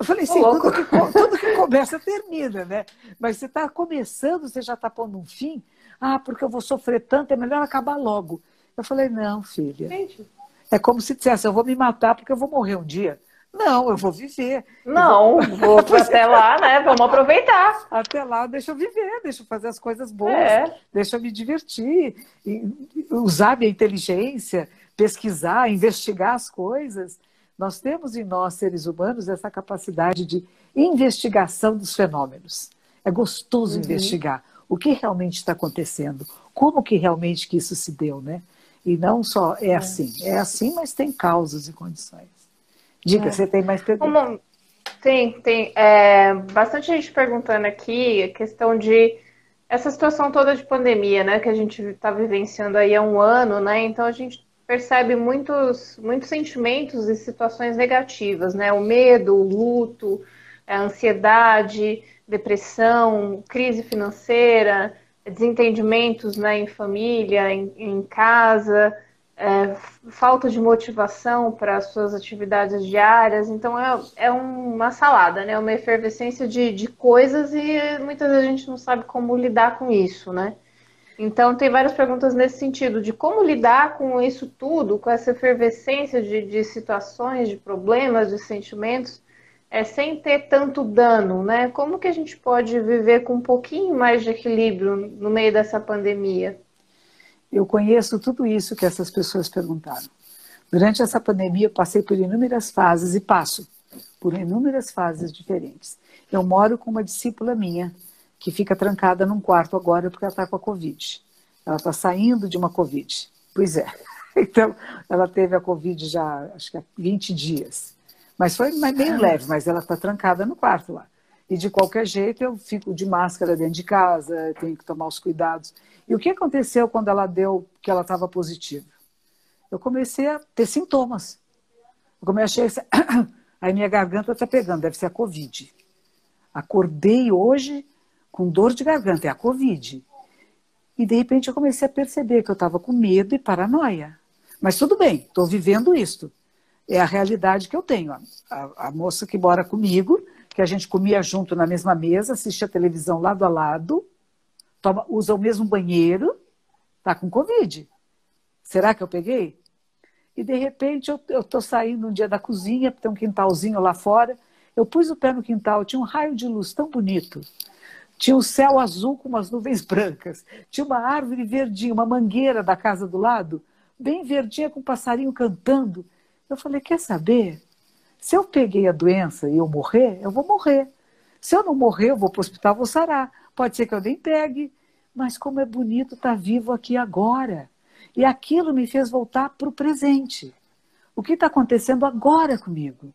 Eu falei assim: tudo que, tudo que começa termina, né? Mas você está começando, você já está pondo um fim. Ah, porque eu vou sofrer tanto, é melhor acabar logo. Eu falei: não, filha. Gente. É como se dissesse: eu vou me matar porque eu vou morrer um dia. Não, eu vou viver. Não, vou, vou até lá, né? Vamos aproveitar. Até lá, deixa eu viver, deixa eu fazer as coisas boas, é. deixa eu me divertir, usar minha inteligência, pesquisar, investigar as coisas. Nós temos em nós, seres humanos, essa capacidade de investigação dos fenômenos. É gostoso uhum. investigar o que realmente está acontecendo, como que realmente que isso se deu, né? E não só é, é. assim, é assim, mas tem causas e condições. Diga, é. você tem mais perguntas? Tem, tem. É, bastante gente perguntando aqui a questão de essa situação toda de pandemia, né, que a gente está vivenciando aí há um ano, né? Então a gente percebe muitos, muitos sentimentos e situações negativas, né? O medo, o luto, a ansiedade, depressão, crise financeira, desentendimentos né, em família, em, em casa é, falta de motivação para as suas atividades diárias. Então é, é uma salada, né? Uma efervescência de, de coisas e muitas vezes a gente não sabe como lidar com isso, né? Então tem várias perguntas nesse sentido, de como lidar com isso tudo, com essa efervescência de, de situações, de problemas, de sentimentos, é, sem ter tanto dano, né? Como que a gente pode viver com um pouquinho mais de equilíbrio no meio dessa pandemia? Eu conheço tudo isso que essas pessoas perguntaram. Durante essa pandemia, eu passei por inúmeras fases e passo por inúmeras fases diferentes. Eu moro com uma discípula minha que fica trancada num quarto agora porque ela está com a Covid. Ela está saindo de uma Covid. Pois é. Então, ela teve a Covid já, acho que há 20 dias. Mas foi bem leve, mas ela está trancada no quarto lá. E de qualquer jeito, eu fico de máscara dentro de casa, tenho que tomar os cuidados. E o que aconteceu quando ela deu que ela estava positiva? Eu comecei a ter sintomas. Eu comecei a... Aí minha garganta está pegando, deve ser a Covid. Acordei hoje com dor de garganta, é a Covid. E de repente eu comecei a perceber que eu estava com medo e paranoia. Mas tudo bem, estou vivendo isto. É a realidade que eu tenho. A, a, moça que mora comigo, que a gente comia junto na mesma mesa, assistia televisão lado a lado, toma, usa o mesmo banheiro, tá com Covid. Será que eu peguei? E de repente eu estou saindo um dia da cozinha, tem um quintalzinho lá fora. Eu pus o pé no quintal, tinha um raio de luz tão bonito. Tinha um céu azul com umas nuvens brancas. Tinha uma árvore verdinha, uma mangueira da casa do lado, bem verdinha com um passarinho cantando. Eu falei: quer saber? Se eu peguei a doença e eu morrer, eu vou morrer. Se eu não morrer, eu vou para o hospital, vou sarar. Pode ser que eu nem pegue, mas como é bonito estar tá vivo aqui agora. E aquilo me fez voltar para o presente. O que está acontecendo agora comigo?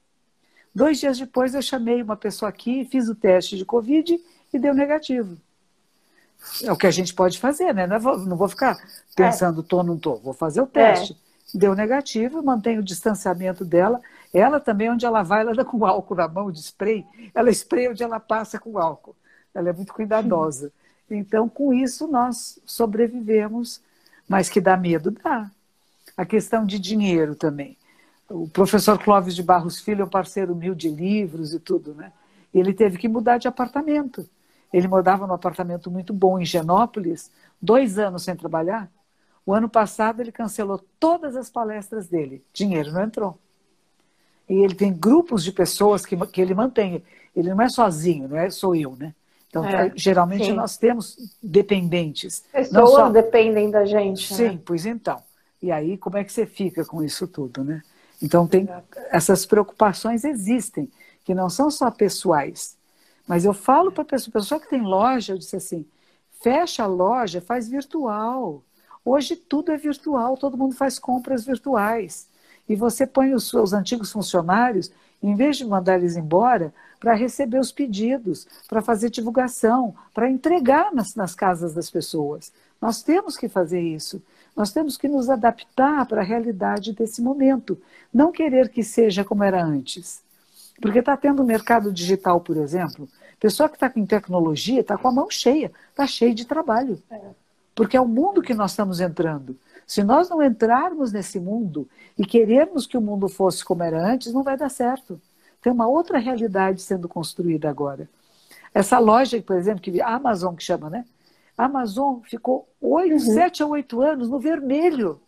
Dois dias depois eu chamei uma pessoa aqui, fiz o teste de Covid e deu negativo. É o que a gente pode fazer, né? Não vou, não vou ficar pensando, estou, é. não estou. Vou fazer o teste. É. deu negativo, mantém o distanciamento dela. Ela também, onde ela vai, ela anda com álcool na mão, de spray. Ela spray onde ela passa com álcool. Ela é muito cuidadosa. Então, com isso, nós sobrevivemos. Mas que dá medo, dá. A questão de dinheiro também. O professor Clóvis de Barros Filho é um parceiro mil de livros e tudo, né? Ele teve que mudar de apartamento. Ele morava num apartamento muito bom em Genópolis, dois anos sem trabalhar. O ano passado ele cancelou todas as palestras dele. Dinheiro não entrou. E ele tem grupos de pessoas que, que ele mantém. Ele não é sozinho, não é sou eu, né? Então, é, geralmente sim. nós temos dependentes. Pessoas só... dependem da gente. Sim, né? pois então. E aí, como é que você fica com isso tudo, né? Então, tem essas preocupações existem, que não são só pessoais. Mas eu falo para a pessoa, pessoa que tem loja, eu disse assim, fecha a loja, faz virtual. Hoje tudo é virtual, todo mundo faz compras virtuais. E você põe os seus antigos funcionários, em vez de mandar eles embora, para receber os pedidos, para fazer divulgação, para entregar nas, nas casas das pessoas. Nós temos que fazer isso. Nós temos que nos adaptar para a realidade desse momento. Não querer que seja como era antes. Porque está tendo um mercado digital, por exemplo. Pessoa que está com tecnologia está com a mão cheia, está cheia de trabalho. É. Porque é o mundo que nós estamos entrando. Se nós não entrarmos nesse mundo e querermos que o mundo fosse como era antes, não vai dar certo. Tem uma outra realidade sendo construída agora. Essa loja, por exemplo, que a Amazon que chama, né? A Amazon ficou oito, uhum. sete a oito anos no vermelho.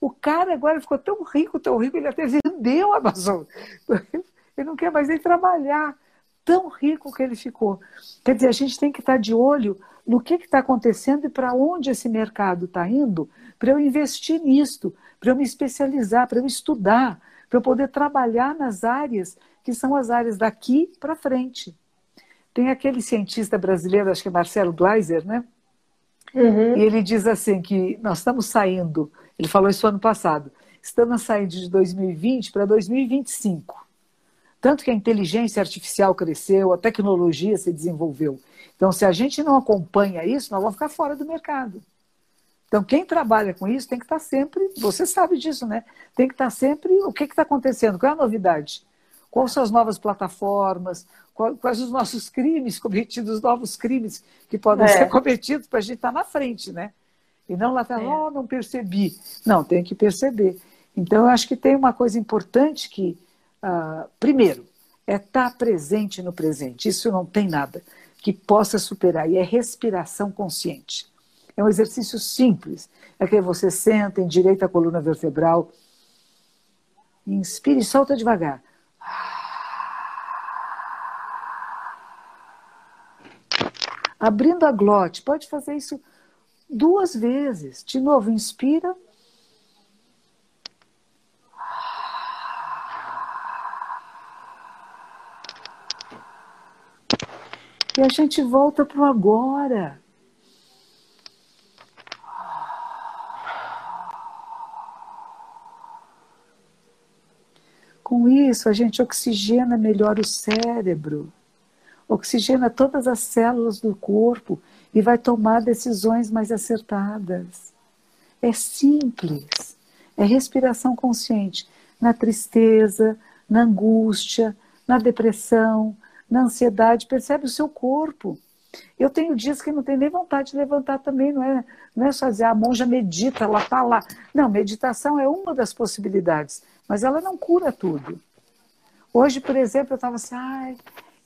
O cara agora ficou tão rico, tão rico, ele até vendeu a Amazon. Ele não quer mais nem trabalhar. Tão rico que ele ficou. Quer dizer, a gente tem que estar de olho no que está acontecendo e para onde esse mercado está indo, para eu investir nisto, para eu me especializar, para eu estudar, para eu poder trabalhar nas áreas que são as áreas daqui para frente. Tem aquele cientista brasileiro, acho que é Marcelo Gleiser, né? Uhum. E ele diz assim que nós estamos saindo, ele falou isso ano passado, estamos saindo de 2020 para 2025. Tanto que a inteligência artificial cresceu, a tecnologia se desenvolveu. Então, se a gente não acompanha isso, nós vamos ficar fora do mercado. Então, quem trabalha com isso tem que estar sempre, você sabe disso, né? Tem que estar sempre, o que está acontecendo? Qual é a novidade? Quais são as novas plataformas? Quais os nossos crimes cometidos, os novos crimes que podem é. ser cometidos para a gente estar na frente, né? E não lá atrás, é. oh, não percebi. Não, tem que perceber. Então, eu acho que tem uma coisa importante que ah, primeiro, é estar presente no presente. Isso não tem nada que possa superar. E é respiração consciente. É um exercício simples. É que você senta, endireita a coluna vertebral, inspire e solta devagar. Abrindo a glote, pode fazer isso duas vezes. De novo, inspira E a gente volta para o agora. Com isso, a gente oxigena melhor o cérebro, oxigena todas as células do corpo e vai tomar decisões mais acertadas. É simples, é respiração consciente na tristeza, na angústia, na depressão, na ansiedade, percebe o seu corpo. Eu tenho dias que não tenho nem vontade de levantar também, não é, não é só dizer a monja medita, ela está lá. Não, meditação é uma das possibilidades, mas ela não cura tudo. Hoje, por exemplo, eu estava assim, ai,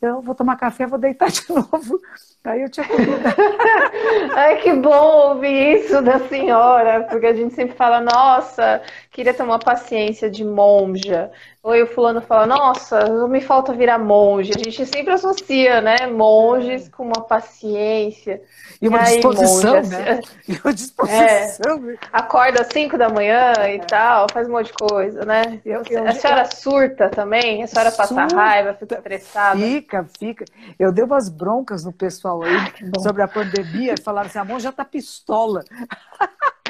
eu vou tomar café, vou deitar de novo. Aí eu tinha Ai, que bom ouvir isso da senhora, porque a gente sempre fala, nossa, queria ter uma paciência de monja. Ou o fulano fala, nossa, me falta virar monge. A gente sempre associa, né, monges com uma paciência. E uma aí, disposição, monge, né? E uma disposição. É, acorda às 5 da manhã e tal, faz um monte de coisa, né? Eu, eu, a senhora eu, surta também? A senhora passa surta, raiva, fica estressada? Fica, fica. Eu dei umas broncas no pessoal aí sobre a pandemia, falaram assim, a monja já tá pistola.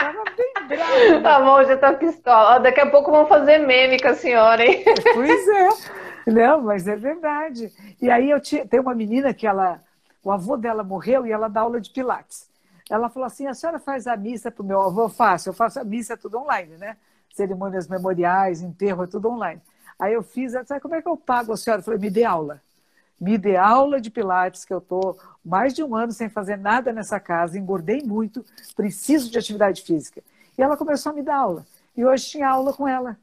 Tava bem bravo. Tá bom, já tá pistola. Daqui a pouco vão fazer meme com a senhora, hein? Pois é. Não, mas é verdade. E aí eu tinha, tem uma menina que ela, o avô dela morreu e ela dá aula de pilates. ela falou assim: a senhora faz a missa para o meu avô? Eu faço, eu faço a missa tudo online, né? Cerimônias memoriais, enterro, é tudo online. Aí eu fiz, ela disse, como é que eu pago a senhora? Eu falei, me dê aula. Me dê aula de Pilates, que eu estou mais de um ano sem fazer nada nessa casa, engordei muito, preciso de atividade física. E ela começou a me dar aula. E hoje tinha aula com ela.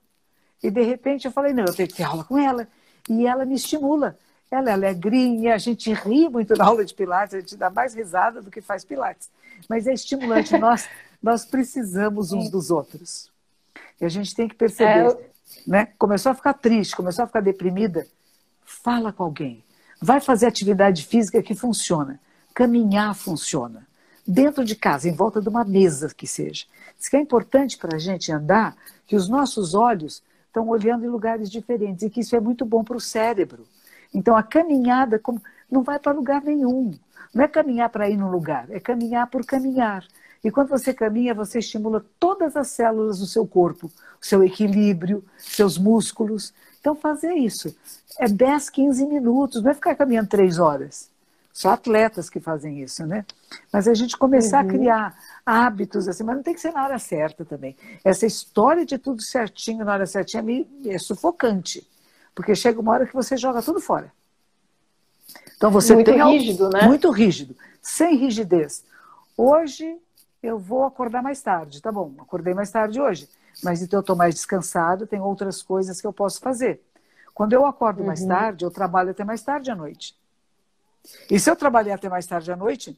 E de repente eu falei, não, eu tenho que ter aula com ela. E ela me estimula. Ela é alegrinha, a gente ri muito na aula de Pilates, a gente dá mais risada do que faz Pilates. Mas é estimulante, nós, nós precisamos uns dos outros. E a gente tem que perceber. É, eu... né? Começou a ficar triste, começou a ficar deprimida, fala com alguém. Vai fazer atividade física que funciona. Caminhar funciona. Dentro de casa, em volta de uma mesa que seja. Isso que é importante para a gente andar, que os nossos olhos estão olhando em lugares diferentes e que isso é muito bom para o cérebro. Então a caminhada não vai para lugar nenhum. Não é caminhar para ir num lugar, é caminhar por caminhar. E quando você caminha, você estimula todas as células do seu corpo, o seu equilíbrio, seus músculos. Então, fazer isso é 10, 15 minutos, não é ficar caminhando três horas. Só atletas que fazem isso, né? Mas a gente começar uhum. a criar hábitos assim, mas não tem que ser na hora certa também. Essa história de tudo certinho na hora certinha é, é sufocante, porque chega uma hora que você joga tudo fora. Então você muito tem rígido, né? Muito rígido, sem rigidez. Hoje eu vou acordar mais tarde, tá bom? Acordei mais tarde hoje, mas então eu estou mais descansado, tem outras coisas que eu posso fazer. Quando eu acordo uhum. mais tarde, eu trabalho até mais tarde à noite. E se eu trabalhar até mais tarde à noite,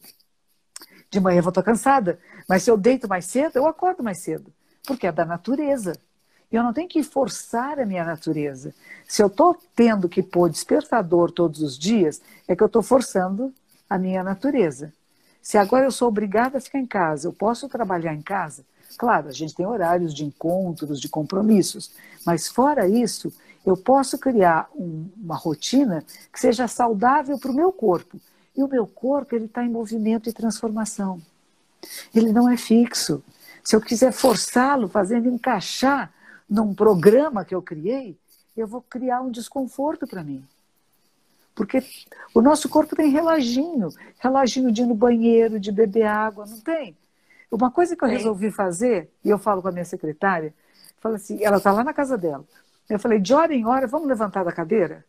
de manhã eu vou estar cansada. Mas se eu deito mais cedo, eu acordo mais cedo. Porque é da natureza. E eu não tenho que forçar a minha natureza. Se eu estou tendo que pôr despertador todos os dias, é que eu estou forçando a minha natureza. Se agora eu sou obrigada a ficar em casa, eu posso trabalhar em casa? Claro, a gente tem horários de encontros, de compromissos, mas fora isso, eu posso criar um, uma rotina que seja saudável para o meu corpo. E o meu corpo ele está em movimento e transformação. Ele não é fixo. Se eu quiser forçá-lo, fazendo encaixar num programa que eu criei, eu vou criar um desconforto para mim. Porque o nosso corpo tem reloginho, reloginho de ir no banheiro, de beber água, não tem? Uma coisa que eu resolvi fazer, e eu falo com a minha secretária, fala assim, ela está lá na casa dela. Eu falei, de hora em hora, vamos levantar da cadeira?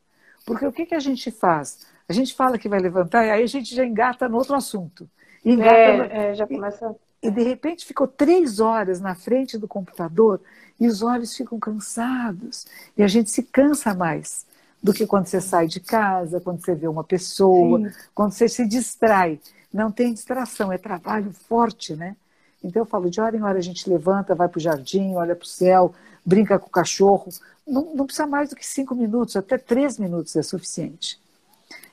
Porque o que, que a gente faz? A gente fala que vai levantar e aí a gente já engata no outro assunto. Engata é, no... é, já começa... E, e de repente ficou três horas na frente do computador e os olhos ficam cansados. E a gente se cansa mais do que quando você sai de casa, quando você vê uma pessoa, Sim. quando você se distrai. Não tem distração, é trabalho forte, né? Então eu falo, de hora em hora a gente levanta, vai para o jardim, olha para o céu, brinca com o cachorro. Não, não, precisa mais do que cinco minutos, até três minutos é suficiente.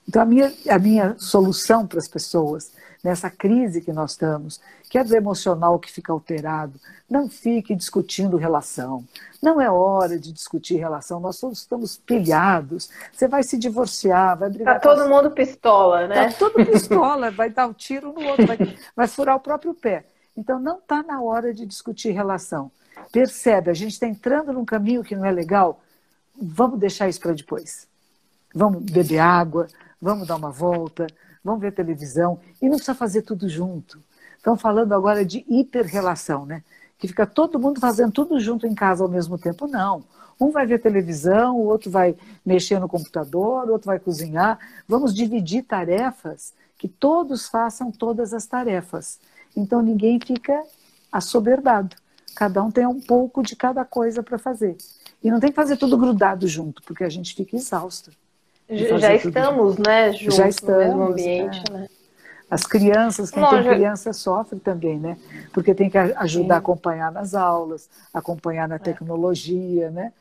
Então a minha, a minha solução para as pessoas nessa crise que nós estamos, que é do emocional que fica alterado. Não fique discutindo relação. Não é hora de discutir relação. Nós todos estamos pilhados. Você vai se divorciar, vai brigar. Tá todo mundo pistola, né? Tá todo pistola, vai dar um tiro no outro, vai, vai furar o próprio pé. Então não está na hora de discutir relação. Percebe, a gente está entrando num caminho que não é legal. Vamos deixar isso para depois. Vamos beber água, vamos dar uma volta, vamos ver televisão e não precisa fazer tudo junto. Estão falando agora de hiperrelação, né? Que fica todo mundo fazendo tudo junto em casa ao mesmo tempo. Não. Um vai ver televisão, o outro vai mexer no computador, o outro vai cozinhar. Vamos dividir tarefas, que todos façam todas as tarefas. Então ninguém fica assoberbado. Cada um tem um pouco de cada coisa para fazer. E não tem que fazer tudo grudado junto, porque a gente fica exausto. Já estamos, né, juntos Já estamos, no mesmo ambiente, é. né? As crianças, quem tem criança sofre também, né? Porque tem que ajudar Sim. a acompanhar nas aulas, acompanhar na é. tecnologia, né?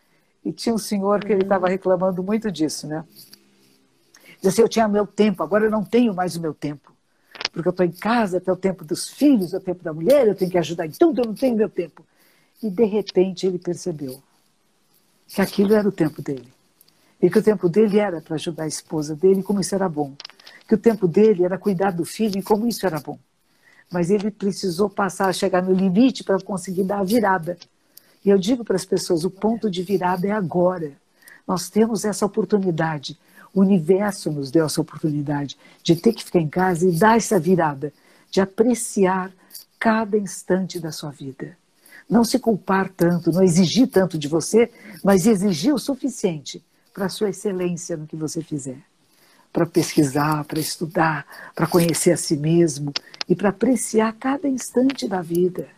E tinha um senhor que ele estava uhum. reclamando muito disso, né? Dizia assim, eu tinha meu tempo, agora eu não tenho mais o meu tempo. Porque eu estou em casa, até o tempo dos filhos, é o tempo da mulher, eu tenho que ajudar em tudo, eu não tenho meu tempo. E de repente ele percebeu que aquilo era o tempo dele. E que o tempo dele era para ajudar a esposa dele, como isso era bom. Que o tempo dele era cuidar do filho, e como isso era bom. Mas ele precisou passar chegar no limite para conseguir dar a virada. E eu digo para as pessoas: o ponto de virada é agora. Nós temos essa oportunidade. O universo nos deu essa oportunidade de ter que ficar em casa e dar essa virada. de apreciar cada instante da sua vida. Não se culpar tanto, não exigir tanto de você, mas exigir o suficiente para a sua excelência no que você fizer. Para pesquisar, para estudar, para conhecer a si mesmo e para apreciar cada instante da vida.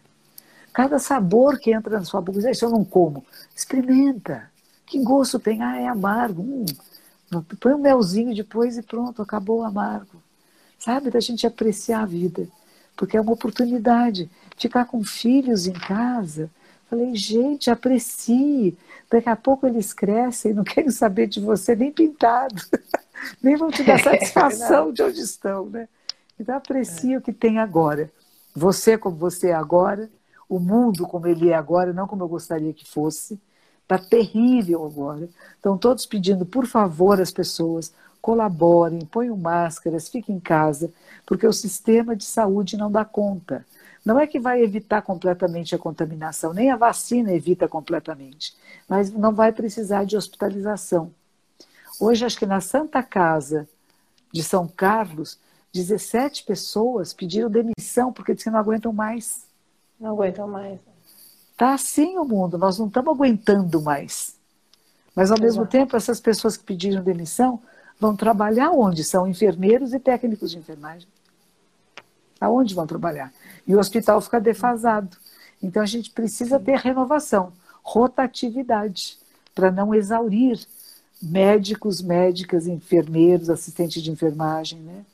Cada sabor que entra na sua boca. Isso eu não como. Experimenta. Que gosto tem? Ah, é amargo. Hum, põe um melzinho depois e pronto, acabou o amargo. Sabe? Da gente apreciar a vida. Porque é uma oportunidade ficar com filhos em casa. Falei, gente, aprecie. Daqui a pouco eles crescem e não querem saber de você nem pintado. nem vão te dar satisfação de onde estão, né? Então aprecie é. o que tem agora. Você como você é agora, o mundo como ele é agora, não como eu gostaria que fosse. Está terrível agora. Estão todos pedindo, por favor, as pessoas colaborem, ponham máscaras, fiquem em casa, porque o sistema de saúde não dá conta. Não é que vai evitar completamente a contaminação, nem a vacina evita completamente, mas não vai precisar de hospitalização. Hoje, acho que na Santa Casa de São Carlos, 17 pessoas pediram demissão porque disseram que não aguentam mais. Não aguentam mais. Está assim o mundo, nós não estamos aguentando mais. Mas, ao mesmo tempo, essas pessoas que pediram demissão vão trabalhar onde? São enfermeiros e técnicos de enfermagem. Aonde vão trabalhar? E o hospital fica defasado. Então a gente precisa ter renovação, rotatividade, para não exaurir médicos, médicas, enfermeiros, assistentes de enfermagem, né?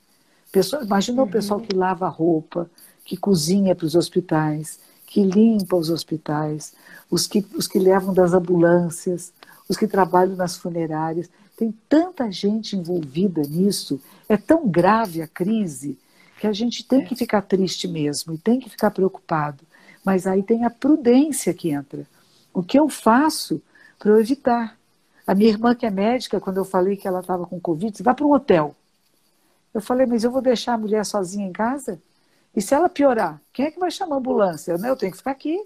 Pessoa, imagina uhum. o pessoal que lava roupa, que cozinha para os hospitais, que limpa os hospitais, os que, os que levam das ambulâncias, os que trabalham nas funerárias. Tem tanta gente envolvida nisso. É tão grave a crise que a gente tem é. que ficar triste mesmo e tem que ficar preocupado. Mas aí tem a prudência que entra. O que eu faço para eu evitar? A minha irmã, que é médica, quando eu falei que ela estava com Covid, disse, vá para um hotel. Eu falei, mas eu vou deixar a mulher sozinha em casa? E se ela piorar, quem é que vai chamar a ambulância? Eu tenho que ficar aqui.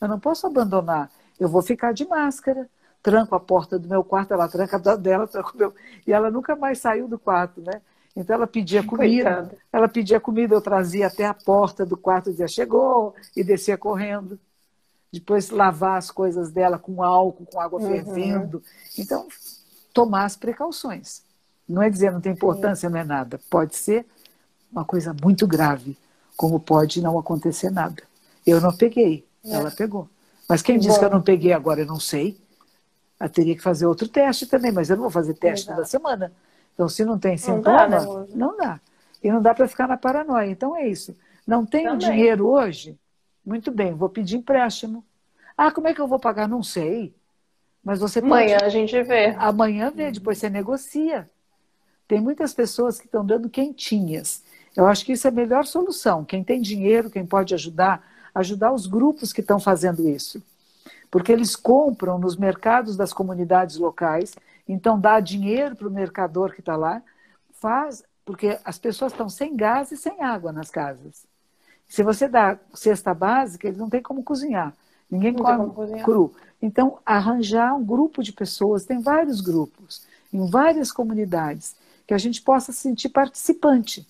Eu não posso abandonar. Eu vou ficar de máscara. Tranco a porta do meu quarto, ela tranca a dela, tranco o meu. E ela nunca mais saiu do quarto, né? Então ela pedia comida, Coitada. ela pedia comida, eu trazia até a porta do quarto, dizia chegou e descia correndo. Depois lavar as coisas dela com álcool, com água uhum. fervendo. Então, tomar as precauções. Não é dizer não tem importância, não é nada. Pode ser uma coisa muito grave, como pode não acontecer nada. Eu não peguei, é. ela pegou. Mas quem disse que eu não peguei agora, eu não sei. Eu teria que fazer outro teste também, mas eu não vou fazer teste toda semana. Então, se não tem sintoma, não dá. Né, não dá. E não dá para ficar na paranoia. Então, é isso. Não tenho Também. dinheiro hoje? Muito bem, vou pedir empréstimo. Ah, como é que eu vou pagar? Não sei. Mas você pode. Amanhã a gente vê. Amanhã vê, depois você negocia. Tem muitas pessoas que estão dando quentinhas. Eu acho que isso é a melhor solução. Quem tem dinheiro, quem pode ajudar, ajudar os grupos que estão fazendo isso. Porque eles compram nos mercados das comunidades locais então, dá dinheiro para o mercador que está lá, faz, porque as pessoas estão sem gás e sem água nas casas. Se você dá cesta básica, eles não têm como cozinhar. Ninguém não come cru. Então, arranjar um grupo de pessoas, tem vários grupos, em várias comunidades, que a gente possa se sentir participante.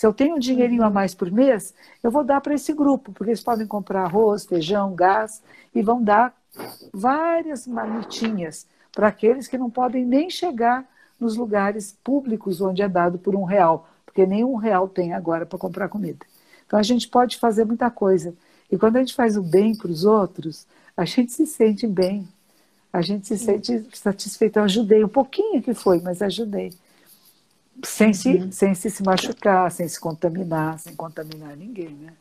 Se eu tenho um dinheirinho a uhum. mais por mês, eu vou dar para esse grupo, porque eles podem comprar arroz, feijão, gás e vão dar várias marmitinhas para aqueles que não podem nem chegar nos lugares públicos onde é dado por um real, porque nem um real tem agora para comprar comida. Então a gente pode fazer muita coisa. E quando a gente faz o bem para os outros, a gente se sente bem. A gente se sente satisfeito. Eu ajudei, um pouquinho que foi, mas ajudei. Sem se, uhum. sem se, se machucar, sem se contaminar, sem contaminar ninguém, né?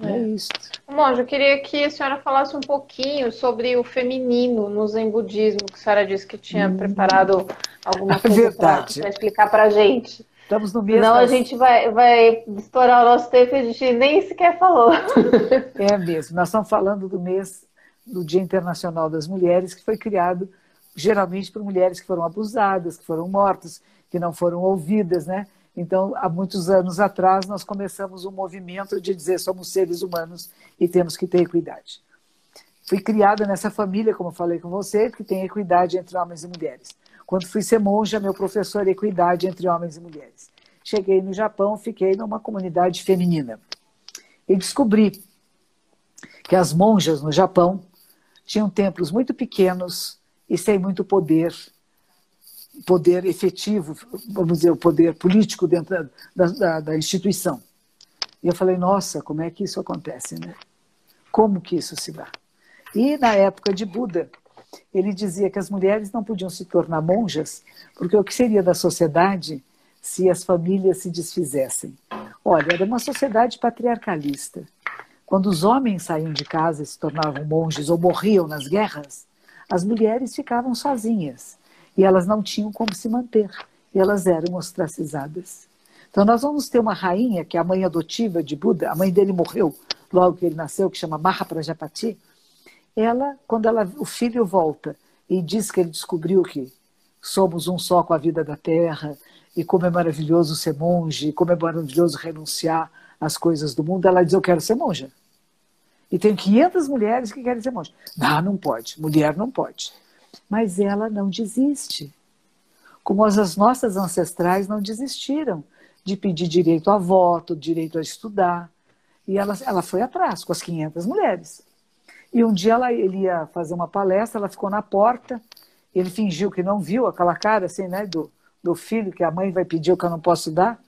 É, é isso. Monja, eu queria que a senhora falasse um pouquinho sobre o feminino no Zen Budismo, que a senhora disse que tinha hum. preparado alguma é coisa para explicar para a gente. Estamos no mesmo. Não, a gente vai, vai estourar o nosso tempo e a gente nem sequer falou. É mesmo. Nós estamos falando do mês do Dia Internacional das Mulheres, que foi criado geralmente por mulheres que foram abusadas, que foram mortas, que não foram ouvidas, né? Então, há muitos anos atrás, nós começamos um movimento de dizer somos seres humanos e temos que ter equidade. Fui criada nessa família, como falei com você, que tem equidade entre homens e mulheres. Quando fui ser monja, meu professor equidade entre homens e mulheres. cheguei no Japão, fiquei numa comunidade feminina. E descobri que as monjas no Japão tinham templos muito pequenos e sem muito poder, poder efetivo, vamos dizer, o poder político dentro da, da, da instituição. E eu falei, nossa, como é que isso acontece, né? Como que isso se dá? E na época de Buda, ele dizia que as mulheres não podiam se tornar monjas, porque o que seria da sociedade se as famílias se desfizessem? Olha, era uma sociedade patriarcalista. Quando os homens saíam de casa e se tornavam monges ou morriam nas guerras, as mulheres ficavam sozinhas e elas não tinham como se manter e elas eram ostracizadas. Então nós vamos ter uma rainha que é a mãe adotiva de Buda, a mãe dele morreu logo que ele nasceu, que chama Mahaprajapati, ela, quando ela, o filho volta e diz que ele descobriu que somos um só com a vida da terra, e como é maravilhoso ser monge, como é maravilhoso renunciar às coisas do mundo, ela diz: Eu quero ser monja. E tem 500 mulheres que querem ser monja. Não, não pode, mulher não pode. Mas ela não desiste. Como as nossas ancestrais não desistiram de pedir direito a voto, direito a estudar. E ela, ela foi atrás com as 500 mulheres. E um dia ela, ele ia fazer uma palestra, ela ficou na porta, ele fingiu que não viu aquela cara assim, né, do, do filho que a mãe vai pedir o que eu não posso dar.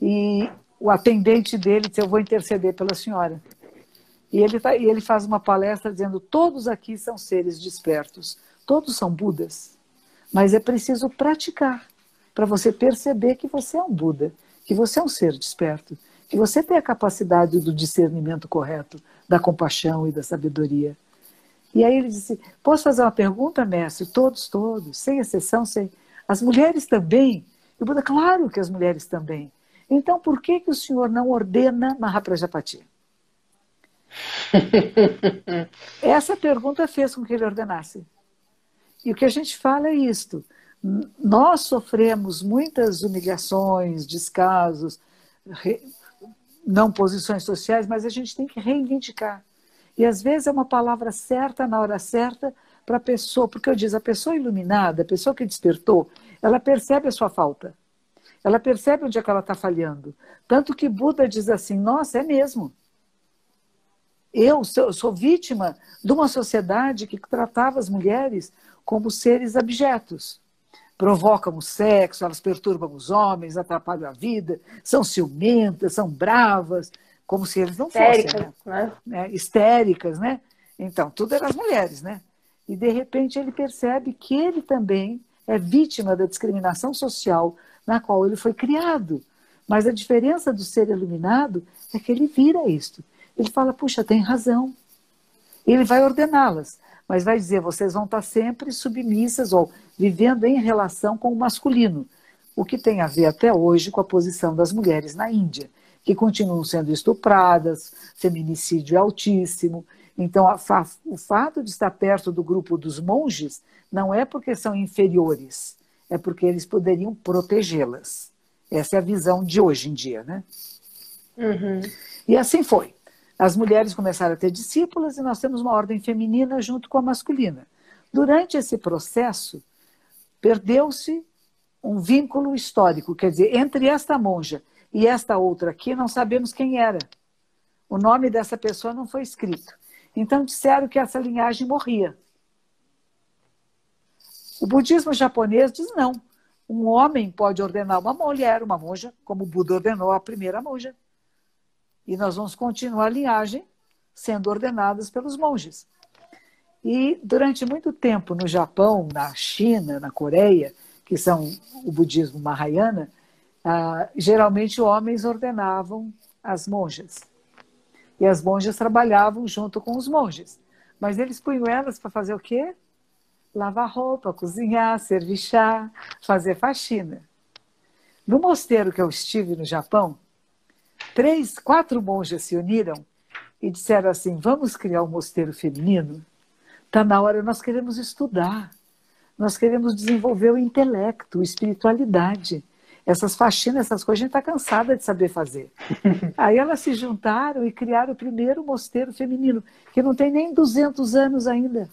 E o atendente dele disse: Eu vou interceder pela senhora. E ele, tá, e ele faz uma palestra dizendo: Todos aqui são seres despertos, todos são Budas, mas é preciso praticar para você perceber que você é um Buda, que você é um ser desperto, que você tem a capacidade do discernimento correto, da compaixão e da sabedoria. E aí ele disse: Posso fazer uma pergunta, mestre? Todos, todos, sem exceção, sem. As mulheres também? E o Buda, claro que as mulheres também. Então, por que, que o senhor não ordena Mahaprajapati? Essa pergunta fez com que ele ordenasse. E o que a gente fala é isto. Nós sofremos muitas humilhações, descasos, não posições sociais, mas a gente tem que reivindicar. E às vezes é uma palavra certa na hora certa para a pessoa, porque eu diz, a pessoa iluminada, a pessoa que despertou, ela percebe a sua falta. Ela percebe onde é que ela está falhando. Tanto que Buda diz assim: nossa, é mesmo. Eu sou, sou vítima de uma sociedade que tratava as mulheres como seres abjetos provocam o sexo, elas perturbam os homens, atrapalham a vida, são ciumentas, são bravas, como se eles não fossem. Né? né? Histéricas, né? Então, tudo eram as mulheres, né? E de repente ele percebe que ele também é vítima da discriminação social na qual ele foi criado. Mas a diferença do ser iluminado é que ele vira isto. Ele fala, puxa, tem razão. Ele vai ordená-las, mas vai dizer, vocês vão estar sempre submissas ou vivendo em relação com o masculino, o que tem a ver até hoje com a posição das mulheres na Índia, que continuam sendo estupradas, feminicídio é altíssimo. Então, o fato de estar perto do grupo dos monges não é porque são inferiores, é porque eles poderiam protegê-las. Essa é a visão de hoje em dia, né? Uhum. E assim foi. As mulheres começaram a ter discípulas e nós temos uma ordem feminina junto com a masculina. Durante esse processo, perdeu-se um vínculo histórico, quer dizer, entre esta monja e esta outra aqui, não sabemos quem era. O nome dessa pessoa não foi escrito. Então disseram que essa linhagem morria. O budismo japonês diz não. Um homem pode ordenar uma mulher, uma monja, como o Buda ordenou a primeira monja. E nós vamos continuar a linhagem sendo ordenadas pelos monges. E durante muito tempo no Japão, na China, na Coreia, que são o budismo Mahayana, ah, geralmente homens ordenavam as monjas. E as monjas trabalhavam junto com os monges. Mas eles punham elas para fazer o quê? Lavar roupa, cozinhar, servir chá, fazer faxina. No mosteiro que eu estive no Japão, três, quatro monjas se uniram e disseram assim: vamos criar um mosteiro feminino? Está na hora, nós queremos estudar, nós queremos desenvolver o intelecto, a espiritualidade. Essas faxinas, essas coisas, a gente está cansada de saber fazer. Aí elas se juntaram e criaram o primeiro mosteiro feminino, que não tem nem 200 anos ainda.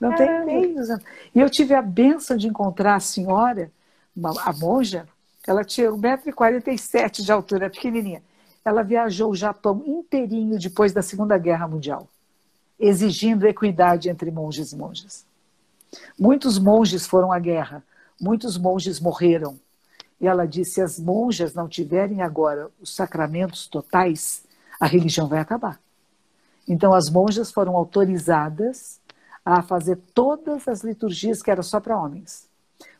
Não tem nem 200. E eu tive a benção de encontrar a senhora, a monja, Ela tinha 1,47m de altura, pequenininha. Ela viajou o Japão inteirinho depois da Segunda Guerra Mundial, exigindo equidade entre monges e monjas. Muitos monges foram à guerra, muitos monges morreram. E ela disse: se as monjas não tiverem agora os sacramentos totais, a religião vai acabar. Então, as monjas foram autorizadas a fazer todas as liturgias que eram só para homens.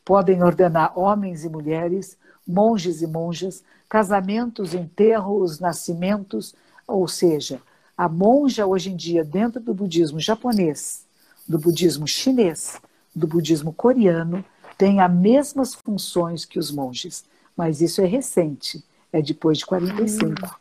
Podem ordenar homens e mulheres, monges e monjas, casamentos, enterros, nascimentos, ou seja, a monja hoje em dia, dentro do budismo japonês, do budismo chinês, do budismo coreano, tem as mesmas funções que os monges, mas isso é recente, é depois de 45.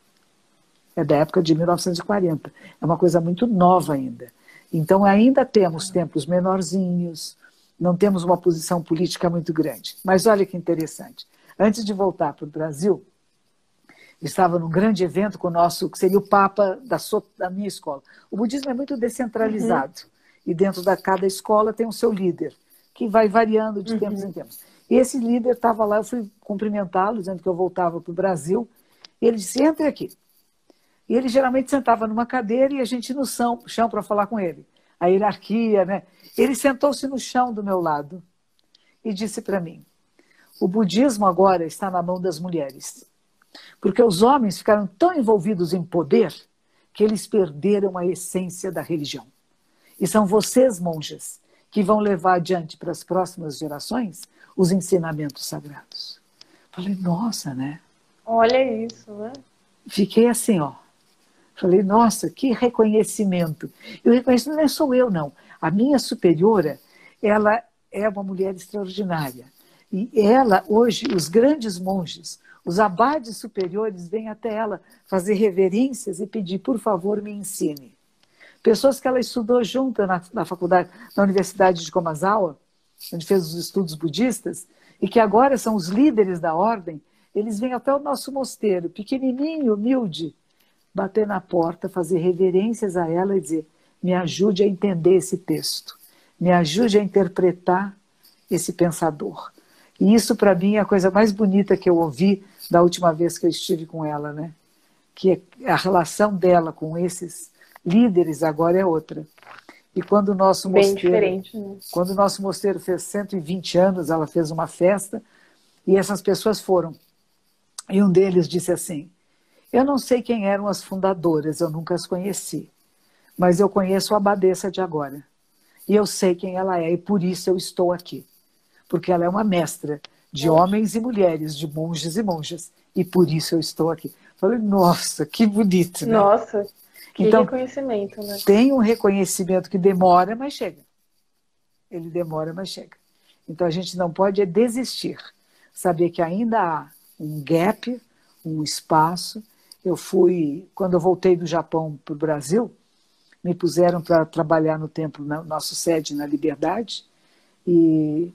É da época de 1940. É uma coisa muito nova ainda. Então, ainda temos templos menorzinhos, não temos uma posição política muito grande. Mas olha que interessante. Antes de voltar para o Brasil, estava num grande evento com o nosso, que seria o Papa da, da minha escola. O budismo é muito descentralizado. Uhum. E dentro da cada escola tem o seu líder, que vai variando de uhum. tempos em tempos. E esse líder estava lá, eu fui cumprimentá-lo, dizendo que eu voltava para o Brasil. E ele disse: entre aqui. E ele geralmente sentava numa cadeira e a gente no chão, chão para falar com ele. A hierarquia, né? Ele sentou-se no chão do meu lado e disse para mim: o budismo agora está na mão das mulheres. Porque os homens ficaram tão envolvidos em poder que eles perderam a essência da religião. E são vocês, monjas, que vão levar adiante para as próximas gerações os ensinamentos sagrados. Falei, nossa, né? Olha isso, né? Fiquei assim, ó. Falei, nossa, que reconhecimento. E o reconhecimento não é sou eu, não. A minha superiora, ela é uma mulher extraordinária. E ela, hoje, os grandes monges, os abades superiores vêm até ela fazer reverências e pedir, por favor, me ensine. Pessoas que ela estudou junto na, na faculdade, na Universidade de Komazawa, onde fez os estudos budistas, e que agora são os líderes da ordem, eles vêm até o nosso mosteiro, pequenininho, humilde, bater na porta, fazer reverências a ela e dizer: me ajude a entender esse texto, me ajude a interpretar esse pensador. E isso, para mim, é a coisa mais bonita que eu ouvi da última vez que eu estive com ela, né? Que a relação dela com esses líderes agora é outra. E quando o nosso Bem mosteiro, né? quando o nosso mosteiro fez 120 anos, ela fez uma festa e essas pessoas foram. E um deles disse assim: Eu não sei quem eram as fundadoras, eu nunca as conheci, mas eu conheço a abadesa de agora. E eu sei quem ela é e por isso eu estou aqui. Porque ela é uma mestra de homens e mulheres, de monges e monjas, e por isso eu estou aqui. Falei, nossa, que bonito, né? Nossa, que então, reconhecimento, né? Tem um reconhecimento que demora, mas chega. Ele demora, mas chega. Então a gente não pode é desistir. Saber que ainda há um gap, um espaço. Eu fui, quando eu voltei do Japão para o Brasil, me puseram para trabalhar no templo, no nosso sede na Liberdade, e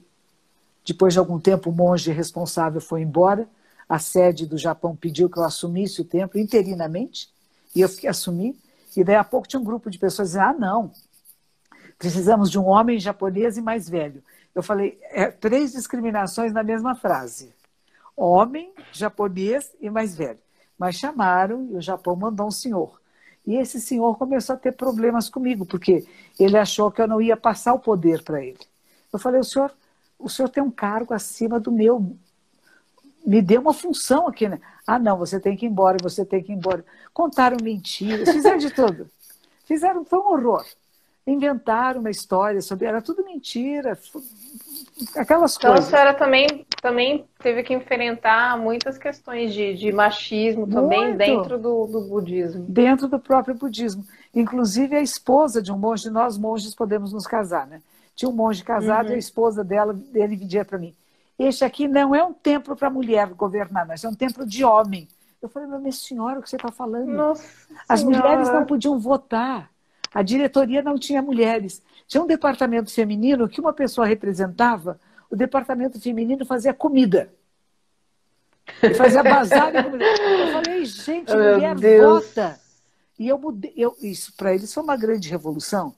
depois de algum tempo o monge responsável foi embora, a sede do Japão pediu que eu assumisse o templo interinamente, e eu fiquei assumi, e daí a pouco tinha um grupo de pessoas dizendo: ah, não, precisamos de um homem japonês e mais velho. Eu falei: é, três discriminações na mesma frase: homem, japonês e mais velho. Mas chamaram e o Japão mandou um senhor. E esse senhor começou a ter problemas comigo, porque ele achou que eu não ia passar o poder para ele. Eu falei: o senhor, o senhor tem um cargo acima do meu. Me dê uma função aqui, né? Ah, não, você tem que ir embora, você tem que ir embora. Contaram mentiras, fizeram de tudo. Fizeram, foi um horror. Inventaram uma história sobre. Era tudo mentira, aquelas então, coisas. Então a senhora também, também teve que enfrentar muitas questões de, de machismo também Muito. dentro do, do budismo. Dentro do próprio budismo. Inclusive a esposa de um monge, nós monges podemos nos casar, né? Tinha um monge casado uhum. e a esposa dela, dele pedia para mim este aqui não é um templo para mulher governar, mas é um templo de homem. Eu falei, mas minha senhora, o que você está falando? Nossa As mulheres não podiam votar. A diretoria não tinha mulheres. Tinha um departamento feminino que uma pessoa representava, o departamento feminino fazia comida. fazia bazar comida. Eu falei, gente, mulher vota. E eu mudei. Eu, isso para eles foi uma grande revolução.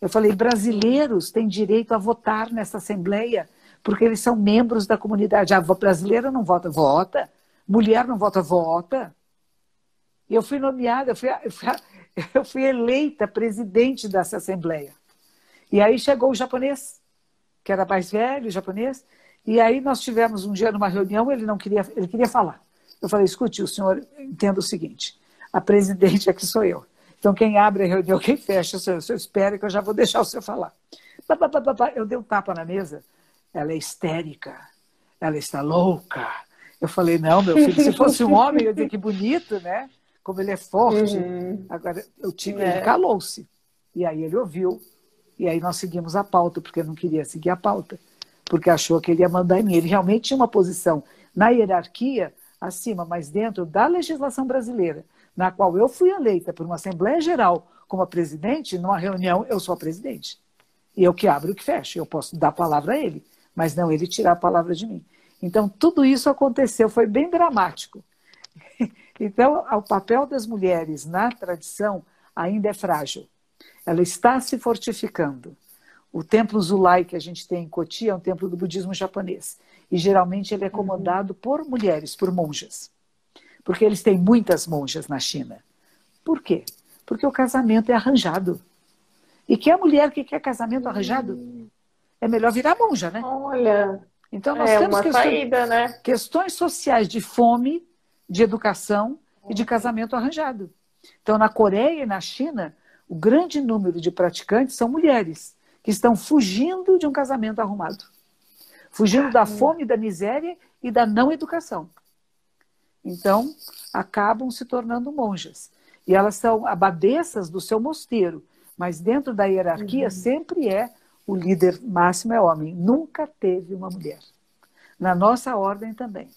Eu falei, brasileiros têm direito a votar nessa Assembleia porque eles são membros da comunidade. A brasileira não vota, vota. Mulher não vota, vota. E eu fui nomeada, eu fui, eu fui, eu fui eleita presidente dessa assembleia. E aí chegou o japonês, que era mais velho, o japonês, e aí nós tivemos um dia numa reunião, ele não queria, ele queria falar. Eu falei, escute, o senhor entenda o seguinte, a presidente aqui sou eu. Então quem abre a reunião, quem fecha, o senhor, o senhor espera que eu já vou deixar o senhor falar. Eu dei um tapa na mesa, ela é histérica, ela está louca. Eu falei, não, meu filho, se fosse um homem, eu ia dizer que bonito, né? Como ele é forte. Uhum. Agora, eu tive, é. calou-se. E aí ele ouviu. E aí nós seguimos a pauta, porque eu não queria seguir a pauta, porque achou que ele ia mandar em mim. Ele realmente tinha uma posição na hierarquia acima, mas dentro da legislação brasileira, na qual eu fui eleita por uma Assembleia Geral como a presidente, numa reunião eu sou a presidente. E eu que abro e que fecho. Eu posso dar a palavra a ele, mas não ele tirar a palavra de mim. Então, tudo isso aconteceu, foi bem dramático. Então, o papel das mulheres na tradição ainda é frágil. Ela está se fortificando. O templo Zulai que a gente tem em Cotia é um templo do budismo japonês. E geralmente ele é comandado por mulheres, por monjas. Porque eles têm muitas monjas na China. Por quê? Porque o casamento é arranjado. E que a mulher que quer casamento arranjado é melhor virar monja, né? Olha. Então nós é temos questões, saída, né? questões sociais de fome, de educação e de casamento arranjado. Então, na Coreia e na China, o grande número de praticantes são mulheres que estão fugindo de um casamento arrumado, fugindo da fome, da miséria e da não educação. Então, acabam se tornando monjas. E elas são abadesas do seu mosteiro, mas dentro da hierarquia uhum. sempre é o líder máximo é homem. Nunca teve uma mulher. Na nossa ordem também.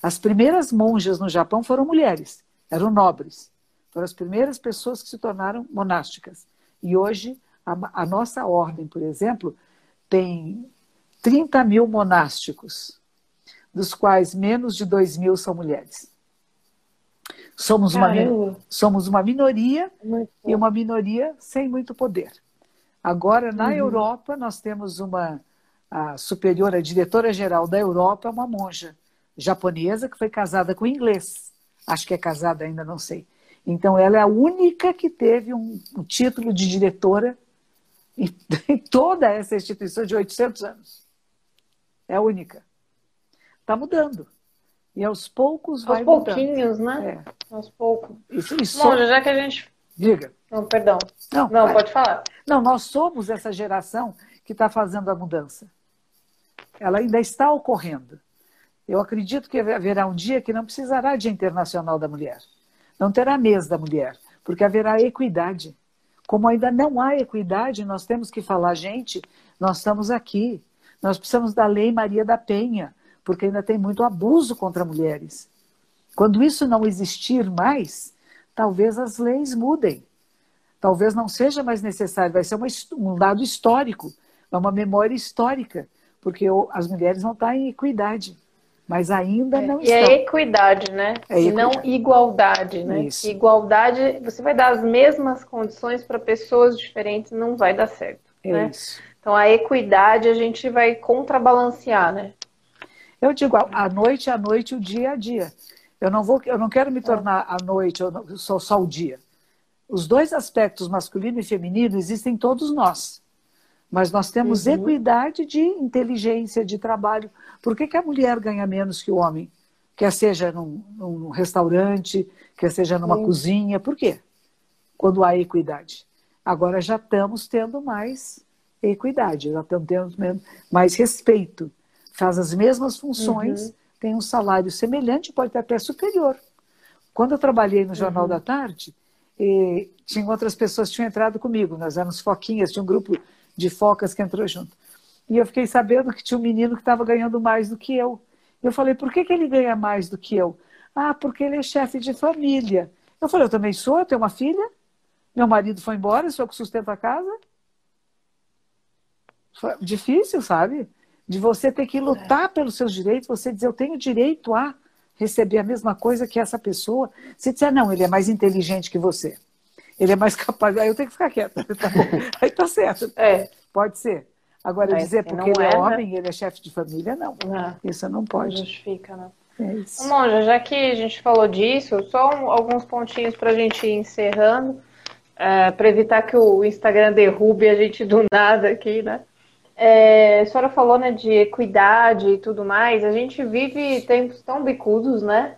As primeiras monjas no Japão foram mulheres, eram nobres. Foram as primeiras pessoas que se tornaram monásticas. E hoje, a, a nossa ordem, por exemplo, tem 30 mil monásticos, dos quais menos de 2 mil são mulheres. Somos uma, somos uma minoria e uma minoria sem muito poder. Agora, na uhum. Europa, nós temos uma a superiora, a diretora-geral da Europa, uma monja japonesa que foi casada com inglês. Acho que é casada ainda, não sei. Então, ela é a única que teve um, um título de diretora em, em, toda essa instituição de 800 anos. É a única. Está mudando. E aos poucos vai Aos pouquinhos, mudando. né? É. Aos poucos. Isso, isso. Bom, já que a gente... Diga. Não, perdão. Não, não pode falar. Não, nós somos essa geração que está fazendo a mudança. Ela ainda está ocorrendo. Eu acredito que haverá um dia que não precisará Dia Internacional da Mulher. Não terá mês da mulher, porque haverá equidade. Como ainda não há equidade, nós temos que falar, gente, nós estamos aqui. Nós precisamos da Lei Maria da Penha, porque ainda tem muito abuso contra mulheres. Quando isso não existir mais, talvez as leis mudem. Talvez não seja mais necessário, vai ser uma, um dado histórico, é uma memória histórica, porque as mulheres vão estar em equidade mas ainda é, não e é estão. E é equidade, né? É e não igualdade, né? Isso. Igualdade, você vai dar as mesmas condições para pessoas diferentes, não vai dar certo. É né? Então a equidade a gente vai contrabalancear, né? Eu digo, a noite a noite, o dia a dia. Eu não vou, eu não quero me tornar a noite, eu não, sou só o dia. Os dois aspectos, masculino e feminino, existem em todos nós. Mas nós temos uhum. equidade de inteligência, de trabalho. Por que, que a mulher ganha menos que o homem? Quer seja num, num restaurante, quer seja numa cozinha. Por quê? Quando há equidade. Agora já estamos tendo mais equidade, já estamos tendo mais respeito. Faz as mesmas funções, uhum. tem um salário semelhante, pode ter até superior. Quando eu trabalhei no Jornal uhum. da Tarde, e tinha outras pessoas que tinham entrado comigo, nós éramos foquinhas, tinha um grupo de focas que entrou junto. E eu fiquei sabendo que tinha um menino que estava ganhando mais do que eu. Eu falei, por que, que ele ganha mais do que eu? Ah, porque ele é chefe de família. Eu falei, eu também sou, eu tenho uma filha. Meu marido foi embora, sou eu que sustento a casa. Foi difícil, sabe? De você ter que lutar pelos seus direitos, você dizer, eu tenho direito a receber a mesma coisa que essa pessoa. Se disser, não, ele é mais inteligente que você. Ele é mais capaz. Aí eu tenho que ficar quieta. Tá aí tá certo. É. Pode ser. Agora, dizer porque ele é, é homem e ele é chefe de família, não. não. Isso não pode. Não justifica, né? É isso. Monja, já que a gente falou disso, só alguns pontinhos para a gente ir encerrando, é, para evitar que o Instagram derrube a gente do nada aqui, né? É, a senhora falou né, de equidade e tudo mais. A gente vive tempos tão bicudos, né?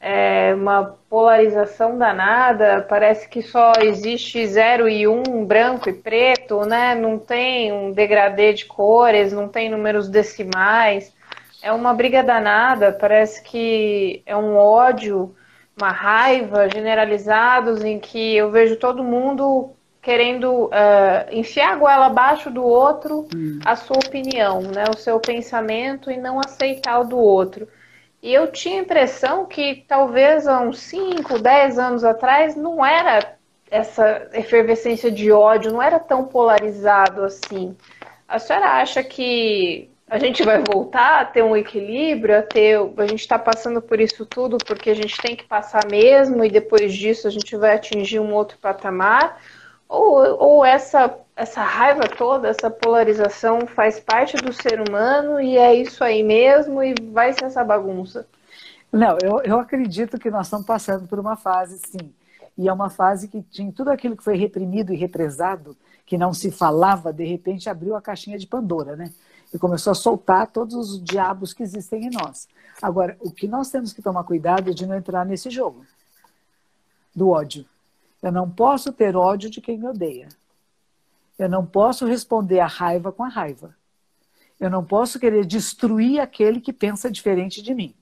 É uma polarização danada. Parece que só existe zero e um, branco e preto, né? Não tem um degradê de cores, não tem números decimais. É uma briga danada. Parece que é um ódio, uma raiva generalizados em que eu vejo todo mundo querendo uh, enfiar a goela abaixo do outro hum. a sua opinião, né, o seu pensamento e não aceitar o do outro. E eu tinha a impressão que talvez há uns 5, 10 anos atrás não era essa efervescência de ódio, não era tão polarizado assim. A senhora acha que a gente vai voltar a ter um equilíbrio, a ter, a gente está passando por isso tudo porque a gente tem que passar mesmo e depois disso a gente vai atingir um outro patamar? Ou, ou essa, essa raiva toda, essa polarização faz parte do ser humano e é isso aí mesmo e vai ser essa bagunça? Não, eu, eu acredito que nós estamos passando por uma fase, sim. E é uma fase que tinha tudo aquilo que foi reprimido e represado, que não se falava, de repente abriu a caixinha de Pandora, né? E começou a soltar todos os diabos que existem em nós. Agora, o que nós temos que tomar cuidado é de não entrar nesse jogo do ódio. Eu não posso ter ódio de quem me odeia. Eu não posso responder a raiva com a raiva. Eu não posso querer destruir aquele que pensa diferente de mim.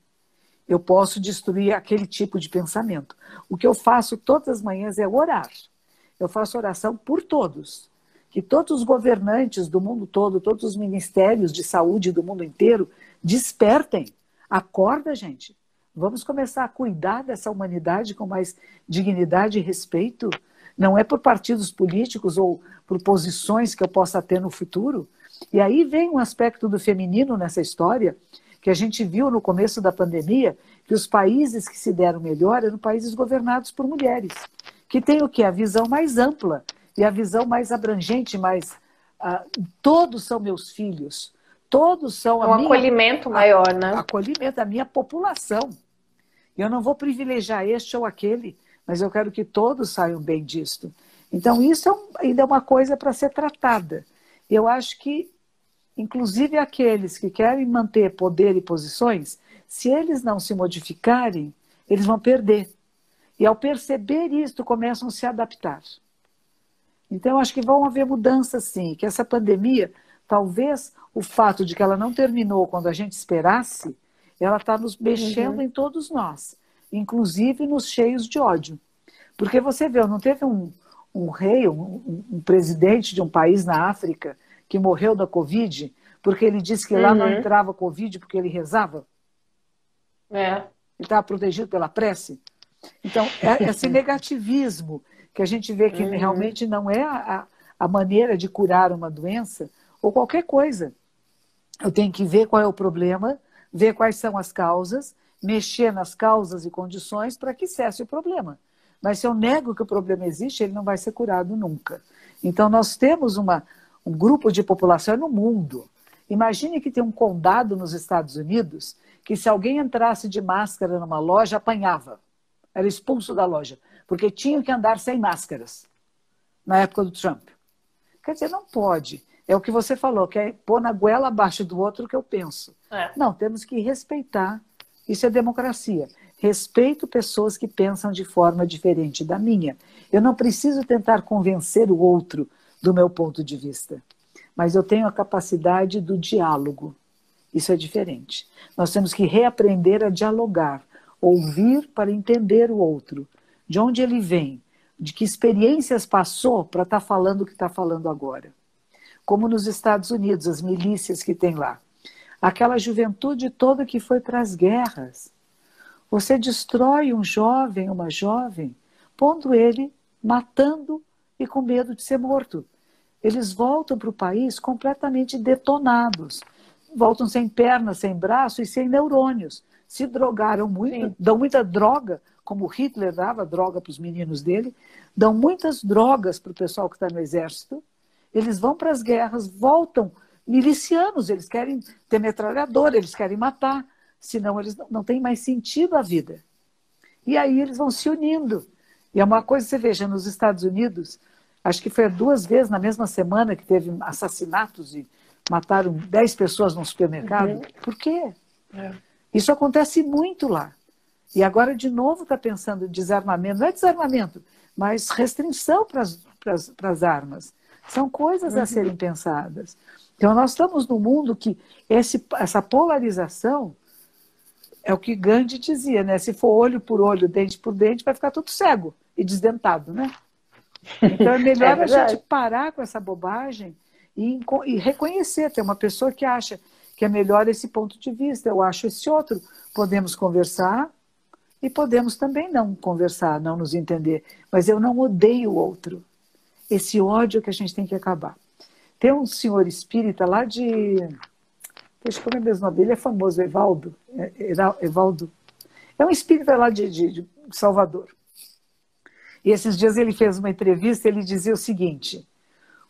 Eu posso destruir aquele tipo de pensamento. O que eu faço todas as manhãs é orar. Eu faço oração por todos. Que todos os governantes do mundo todo, todos os ministérios de saúde do mundo inteiro despertem. Acorda, gente. Vamos começar a cuidar dessa humanidade com mais dignidade e respeito. Não é por partidos políticos ou por posições que eu possa ter no futuro. E aí vem um aspecto do feminino nessa história, que a gente viu no começo da pandemia, que os países que se deram melhor eram países governados por mulheres, que têm o que? A visão mais ampla e a visão mais abrangente, mais. Uh, todos são meus filhos, todos são. Um minha, acolhimento maior, né? Acolhimento, a minha população. Eu não vou privilegiar este ou aquele, mas eu quero que todos saiam bem disto. Então, isso é um, ainda é uma coisa para ser tratada. Eu acho que, inclusive aqueles que querem manter poder e posições, se eles não se modificarem, eles vão perder. E ao perceber isto, começam a se adaptar. Então, acho que vão haver mudanças sim, que essa pandemia, talvez o fato de que ela não terminou quando a gente esperasse, ela está nos mexendo uhum. em todos nós, inclusive nos cheios de ódio. Porque você vê, não teve um, um rei, um, um, presidente de um país na África que morreu da Covid porque ele disse que uhum. lá não uhum. entrava Covid porque ele rezava? É. Ele estava protegido pela prece? Então, é esse negativismo que a gente vê que uhum. realmente não é a, a maneira de curar uma doença ou qualquer coisa. Eu tenho que ver qual é o problema, ver quais são as causas, mexer nas causas e condições para que cesse o problema. Mas se eu nego que o problema existe, ele não vai ser curado nunca. Então, nós temos uma, um grupo de população no mundo. Imagine que tem um condado nos Estados Unidos que, se alguém entrasse de máscara numa loja, apanhava. Era expulso da loja, porque tinham que andar sem máscaras na época do Trump. Quer dizer, não pode. É o que você falou, que é pôr na goela abaixo do outro que eu penso. É. Não, temos que respeitar. Isso é democracia. Respeito pessoas que pensam de forma diferente da minha. Eu não preciso tentar convencer o outro do meu ponto de vista, mas eu tenho a capacidade do diálogo. Isso é diferente. Nós temos que reaprender a dialogar, ouvir para entender o outro, de onde ele vem, de que experiências passou para estar tá falando o que está falando agora como nos Estados Unidos, as milícias que tem lá. Aquela juventude toda que foi para as guerras. Você destrói um jovem, uma jovem, pondo ele matando e com medo de ser morto. Eles voltam para o país completamente detonados. Voltam sem pernas, sem braço e sem neurônios. Se drogaram muito, Sim. dão muita droga, como Hitler dava droga para os meninos dele, dão muitas drogas para o pessoal que está no exército eles vão para as guerras, voltam milicianos, eles querem ter metralhadora, eles querem matar, senão eles não, não têm mais sentido a vida. E aí eles vão se unindo. E é uma coisa, você veja, nos Estados Unidos, acho que foi duas vezes na mesma semana que teve assassinatos e mataram 10 pessoas num supermercado. Uhum. Por quê? É. Isso acontece muito lá. E agora, de novo, está pensando em desarmamento. Não é desarmamento, mas restrição para as armas. São coisas uhum. a serem pensadas. Então, nós estamos num mundo que esse, essa polarização é o que Gandhi dizia, né? Se for olho por olho, dente por dente, vai ficar tudo cego e desdentado, né? Então é melhor é a gente parar com essa bobagem e, e reconhecer. Tem uma pessoa que acha que é melhor esse ponto de vista, eu acho esse outro. Podemos conversar e podemos também não conversar, não nos entender. Mas eu não odeio o outro. Esse ódio que a gente tem que acabar. Tem um senhor espírita lá de. Deixa eu mesmo o nome dele, é famoso, Evaldo. É, Evaldo. É um espírita lá de, de, de Salvador. E esses dias ele fez uma entrevista ele dizia o seguinte: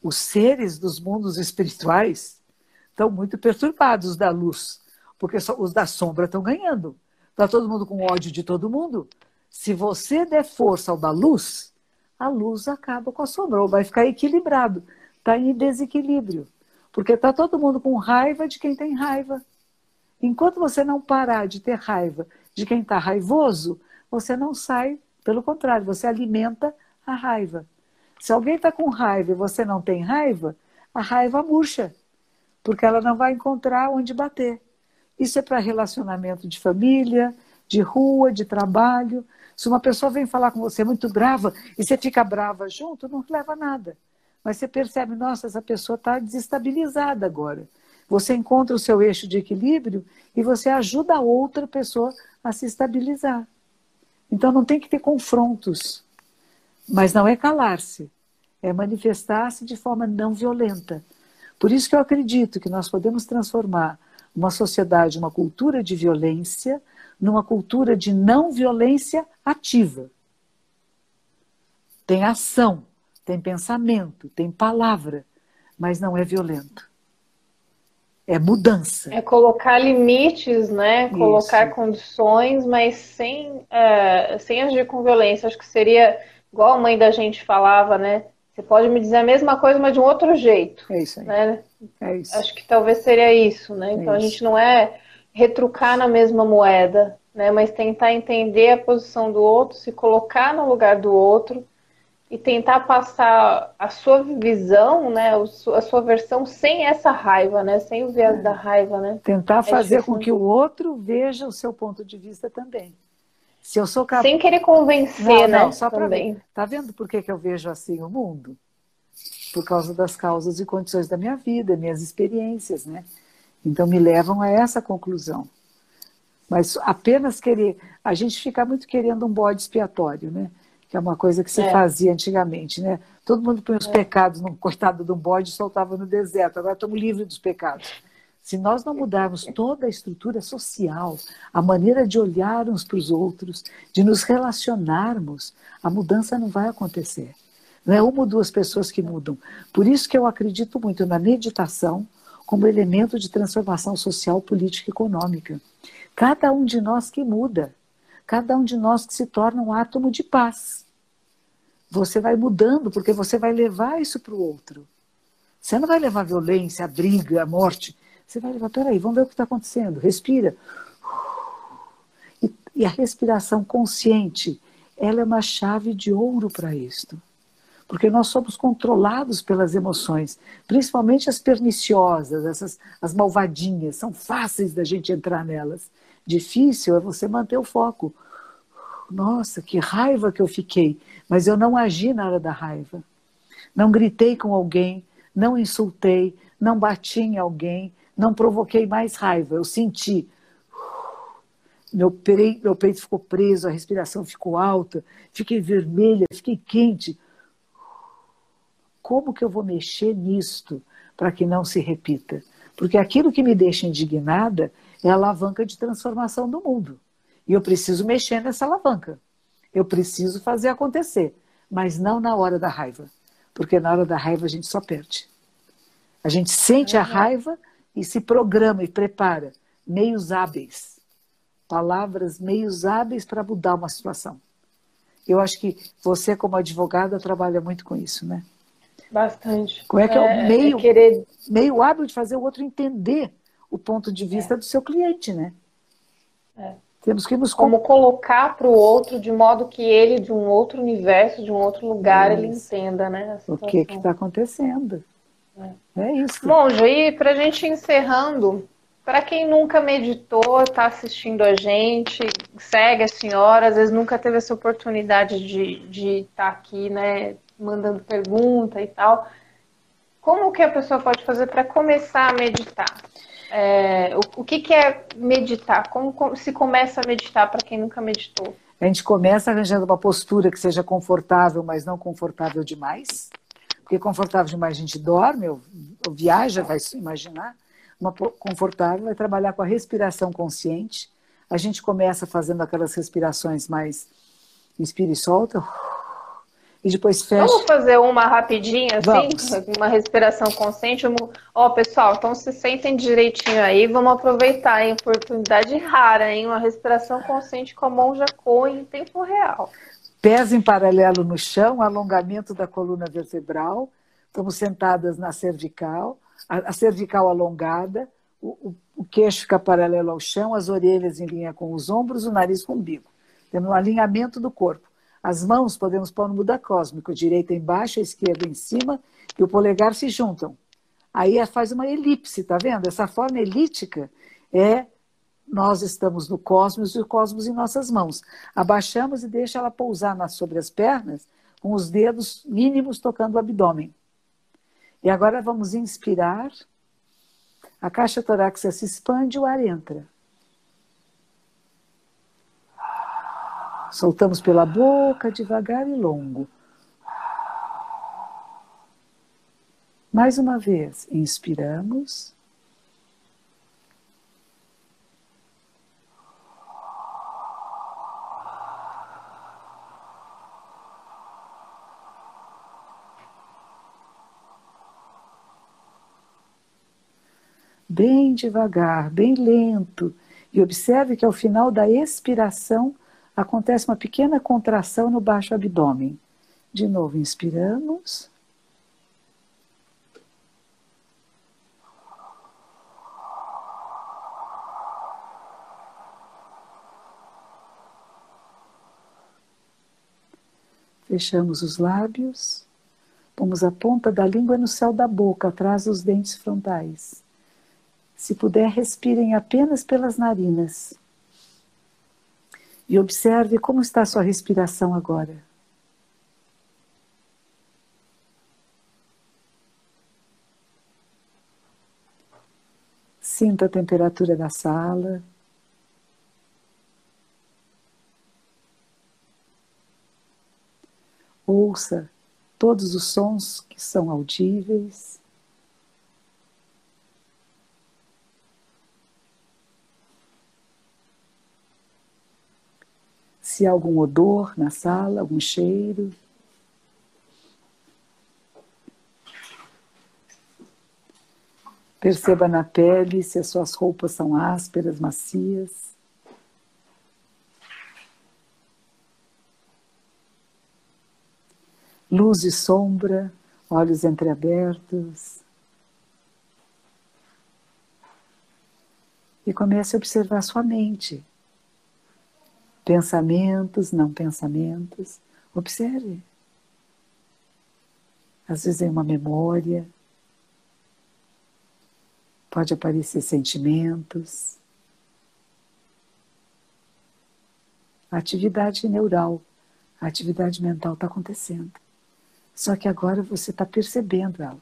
os seres dos mundos espirituais estão muito perturbados da luz, porque os da sombra estão ganhando. Está todo mundo com ódio de todo mundo. Se você der força ao da luz, a luz acaba com a sombra, vai ficar equilibrado. Está em desequilíbrio. Porque está todo mundo com raiva de quem tem raiva. Enquanto você não parar de ter raiva de quem está raivoso, você não sai, pelo contrário, você alimenta a raiva. Se alguém está com raiva e você não tem raiva, a raiva murcha, porque ela não vai encontrar onde bater. Isso é para relacionamento de família, de rua, de trabalho. Se uma pessoa vem falar com você muito brava e você fica brava junto, não leva a nada. Mas você percebe, nossa, essa pessoa está desestabilizada agora. Você encontra o seu eixo de equilíbrio e você ajuda a outra pessoa a se estabilizar. Então não tem que ter confrontos. Mas não é calar-se, é manifestar-se de forma não violenta. Por isso que eu acredito que nós podemos transformar uma sociedade, uma cultura de violência, numa cultura de não violência ativa. Tem ação, tem pensamento, tem palavra, mas não é violento. É mudança. É colocar limites, né? Colocar Isso. condições, mas sem, uh, sem agir com violência. Acho que seria igual a mãe da gente falava, né? Você pode me dizer a mesma coisa, mas de um outro jeito. É isso aí. Né? É isso. Acho que talvez seria isso, né? É então é a gente não é retrucar na mesma moeda, né? Mas tentar entender a posição do outro, se colocar no lugar do outro e tentar passar a sua visão, né? A sua versão sem essa raiva, né? Sem o viés é. da raiva, né? Tentar é fazer com que o outro veja o seu ponto de vista também. Se eu sou capaz... Sem querer convencer, não, né? Não, só para ver. Tá vendo por que, que eu vejo assim o mundo? Por causa das causas e condições da minha vida, minhas experiências, né? Então me levam a essa conclusão. Mas apenas querer. A gente fica muito querendo um bode expiatório, né? Que é uma coisa que se é. fazia antigamente, né? Todo mundo põe os é. pecados no coitado de um bode e soltava no deserto. Agora estamos livres dos pecados. Se nós não mudarmos toda a estrutura social, a maneira de olhar uns para os outros, de nos relacionarmos, a mudança não vai acontecer. Não é uma ou duas pessoas que mudam. Por isso que eu acredito muito na meditação como elemento de transformação social, política e econômica. Cada um de nós que muda, cada um de nós que se torna um átomo de paz. Você vai mudando porque você vai levar isso para o outro. Você não vai levar a violência, a briga, a morte. Você vai levar, peraí, vamos ver o que está acontecendo. Respira. E, e a respiração consciente, ela é uma chave de ouro para isto. Porque nós somos controlados pelas emoções, principalmente as perniciosas, essas, as malvadinhas, são fáceis da gente entrar nelas. Difícil é você manter o foco. Nossa, que raiva que eu fiquei, mas eu não agi na hora da raiva. Não gritei com alguém, não insultei, não bati em alguém, não provoquei mais raiva, eu senti. Meu peito, meu peito ficou preso, a respiração ficou alta, fiquei vermelha, fiquei quente. Como que eu vou mexer nisto para que não se repita? Porque aquilo que me deixa indignada é a alavanca de transformação do mundo. E eu preciso mexer nessa alavanca. Eu preciso fazer acontecer, mas não na hora da raiva. Porque na hora da raiva a gente só perde. A gente sente a raiva e se programa e prepara meios hábeis, palavras meios hábeis para mudar uma situação. Eu acho que você, como advogada, trabalha muito com isso, né? Bastante. Como é que é, é o meio, é querer... meio hábil de fazer o outro entender o ponto de vista é. do seu cliente, né? É. Temos que nos como colocar para o outro de modo que ele de um outro universo, de um outro lugar, ele entenda, né? O que está acontecendo? É. é isso. Monja, e para a gente encerrando, para quem nunca meditou, está assistindo a gente, segue a senhora, às vezes nunca teve essa oportunidade de estar tá aqui, né, mandando pergunta e tal, como que a pessoa pode fazer para começar a meditar? É, o, o que, que, é meditar? Como, se começa a meditar para quem nunca meditou? A gente começa arranjando uma postura que seja confortável, mas não confortável demais. Porque confortável demais a gente dorme, ou, ou viaja, vai imaginar. Uma confortável vai trabalhar com a respiração consciente. A gente começa fazendo aquelas respirações mais inspira e solta e depois fecha. Vamos fazer uma rapidinha, assim? Vamos. Uma respiração consciente. Ó, oh, pessoal, então se sentem direitinho aí. Vamos aproveitar a oportunidade rara, hein? Uma respiração consciente com a mão já em tempo real. Pés em paralelo no chão, alongamento da coluna vertebral. Estamos sentadas na cervical, a, a cervical alongada, o, o, o queixo fica paralelo ao chão, as orelhas em linha com os ombros, o nariz com o umbigo. Temos um alinhamento do corpo. As mãos podemos pôr no Buda cósmico, direita embaixo, a esquerda em cima, e o polegar se juntam. Aí faz uma elipse, tá vendo? Essa forma elíptica é nós estamos no cosmos e o cosmos em nossas mãos. Abaixamos e deixa ela pousar nas, sobre as pernas, com os dedos mínimos tocando o abdômen. E agora vamos inspirar. A caixa torácica se expande o ar entra. Soltamos pela boca, devagar e longo. Mais uma vez, inspiramos. Bem devagar, bem lento, e observe que ao final da expiração, acontece uma pequena contração no baixo abdômen. De novo, inspiramos. Fechamos os lábios. Pomos a ponta da língua no céu da boca, atrás dos dentes frontais. Se puder, respirem apenas pelas narinas. E observe como está a sua respiração agora. Sinta a temperatura da sala. Ouça todos os sons que são audíveis. Se há algum odor na sala, algum cheiro. Perceba na pele se as suas roupas são ásperas, macias. Luz e sombra, olhos entreabertos. E comece a observar sua mente pensamentos, não pensamentos. Observe. Às vezes é uma memória, pode aparecer sentimentos. A atividade neural, a atividade mental está acontecendo. Só que agora você está percebendo ela.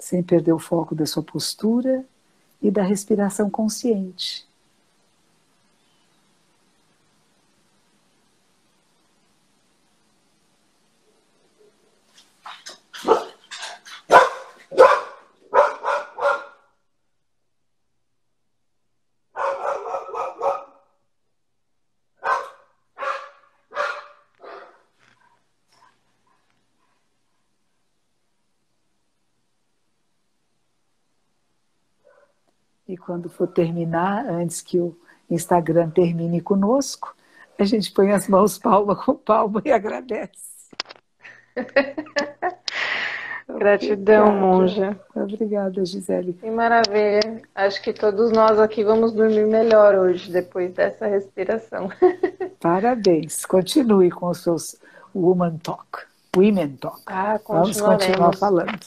Sem perder o foco da sua postura e da respiração consciente. Quando for terminar, antes que o Instagram termine conosco, a gente põe as mãos palma com palma e agradece. Gratidão, monja. Obrigada, Gisele. Que maravilha. Acho que todos nós aqui vamos dormir melhor hoje, depois dessa respiração. Parabéns. Continue com os seus Woman Talk, Women Talk. Ah, vamos continuar falando.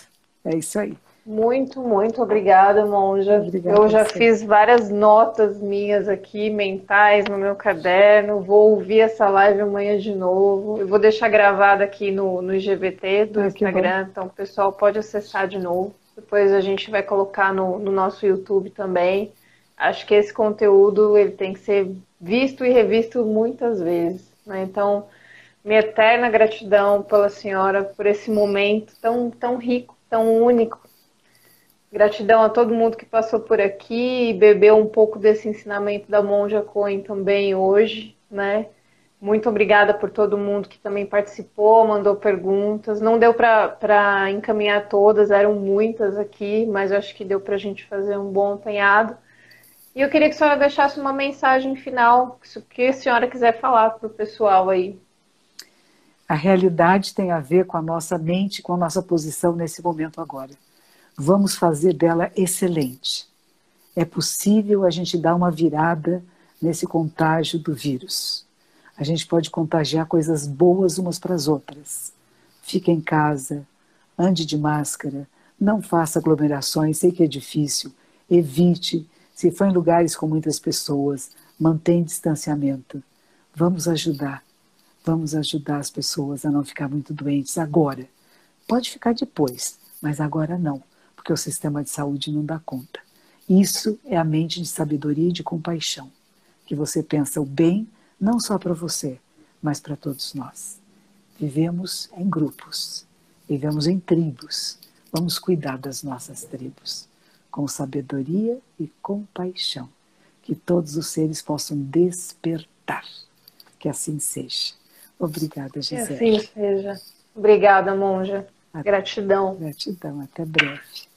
É isso aí. Muito, muito obrigada, Monja. Obrigada eu já fiz várias notas minhas aqui, mentais, no meu caderno. Vou ouvir essa live amanhã de novo. Eu vou deixar gravada aqui no, no IGVT do ah, Instagram, então o pessoal pode acessar de novo. Depois a gente vai colocar no, no nosso YouTube também. Acho que esse conteúdo ele tem que ser visto e revisto muitas vezes. Né? Então, minha eterna gratidão pela senhora por esse momento tão, tão rico, tão único Gratidão a todo mundo que passou por aqui e bebeu um pouco desse ensinamento da Monja Coen também hoje, né? Muito obrigada por todo mundo que também participou, mandou perguntas. Não deu para encaminhar todas, eram muitas aqui, mas acho que deu para a gente fazer um bom apanhado. E eu queria que a senhora deixasse uma mensagem final, que a senhora quiser falar para o pessoal aí. A realidade tem a ver com a nossa mente, com a nossa posição nesse momento agora vamos fazer dela excelente. É possível a gente dar uma virada nesse contágio do vírus. A gente pode contagiar coisas boas umas para as outras. Fique em casa, ande de máscara, não faça aglomerações, sei que é difícil, evite, se for em lugares com muitas pessoas, mantenha distanciamento. Vamos ajudar, vamos ajudar as pessoas a não ficar muito doentes agora. Pode ficar depois, mas agora não porque o sistema de saúde não dá conta. Isso é a mente de sabedoria e de compaixão, que você pensa o bem não só para você, mas para todos nós. Vivemos em grupos, vivemos em tribos. Vamos cuidar das nossas tribos com sabedoria e compaixão, que todos os seres possam despertar. Que assim seja. Obrigada, Gisele. Que assim seja. Obrigada, monja. Gratidão. Gratidão. Até breve.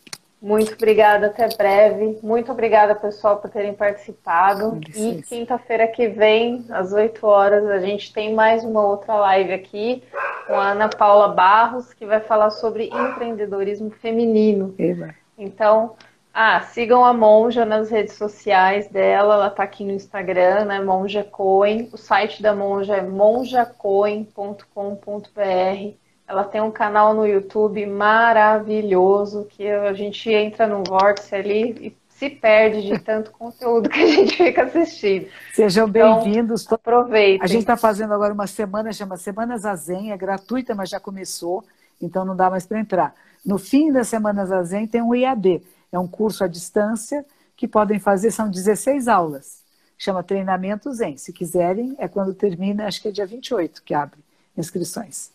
Muito obrigada, até breve. Muito obrigada, pessoal, por terem participado. E quinta-feira que vem, às 8 horas, a gente tem mais uma outra live aqui com a Ana Paula Barros, que vai falar sobre empreendedorismo feminino. Eba. Então, ah, sigam a Monja nas redes sociais dela, ela está aqui no Instagram, né? Monja Coin. O site da Monja é monjacoin.com.br. Ela tem um canal no YouTube maravilhoso que a gente entra no vórtice ali e se perde de tanto conteúdo que a gente fica assistindo. Sejam então, bem-vindos. Aproveitem. A gente está fazendo agora uma semana, chama Semana Zazen, é gratuita, mas já começou, então não dá mais para entrar. No fim da Semana Zazen tem um IAD, é um curso à distância que podem fazer, são 16 aulas. Chama Treinamento Zen. Se quiserem, é quando termina, acho que é dia 28 que abre inscrições.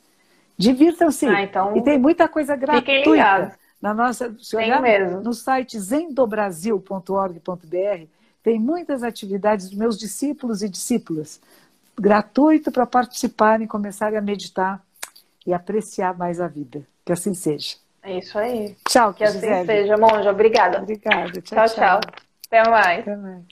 Divirtam-se. Ah, então, e tem muita coisa gratuita. Na nossa, se olhar mesmo. no site zendobrasil.org.br, tem muitas atividades dos meus discípulos e discípulas, gratuito para participarem, começarem a meditar e apreciar mais a vida. Que assim seja. É isso aí. Tchau, que assim seja, monja. Obrigada. Obrigada. tchau. tchau. tchau. Até mais. Até mais.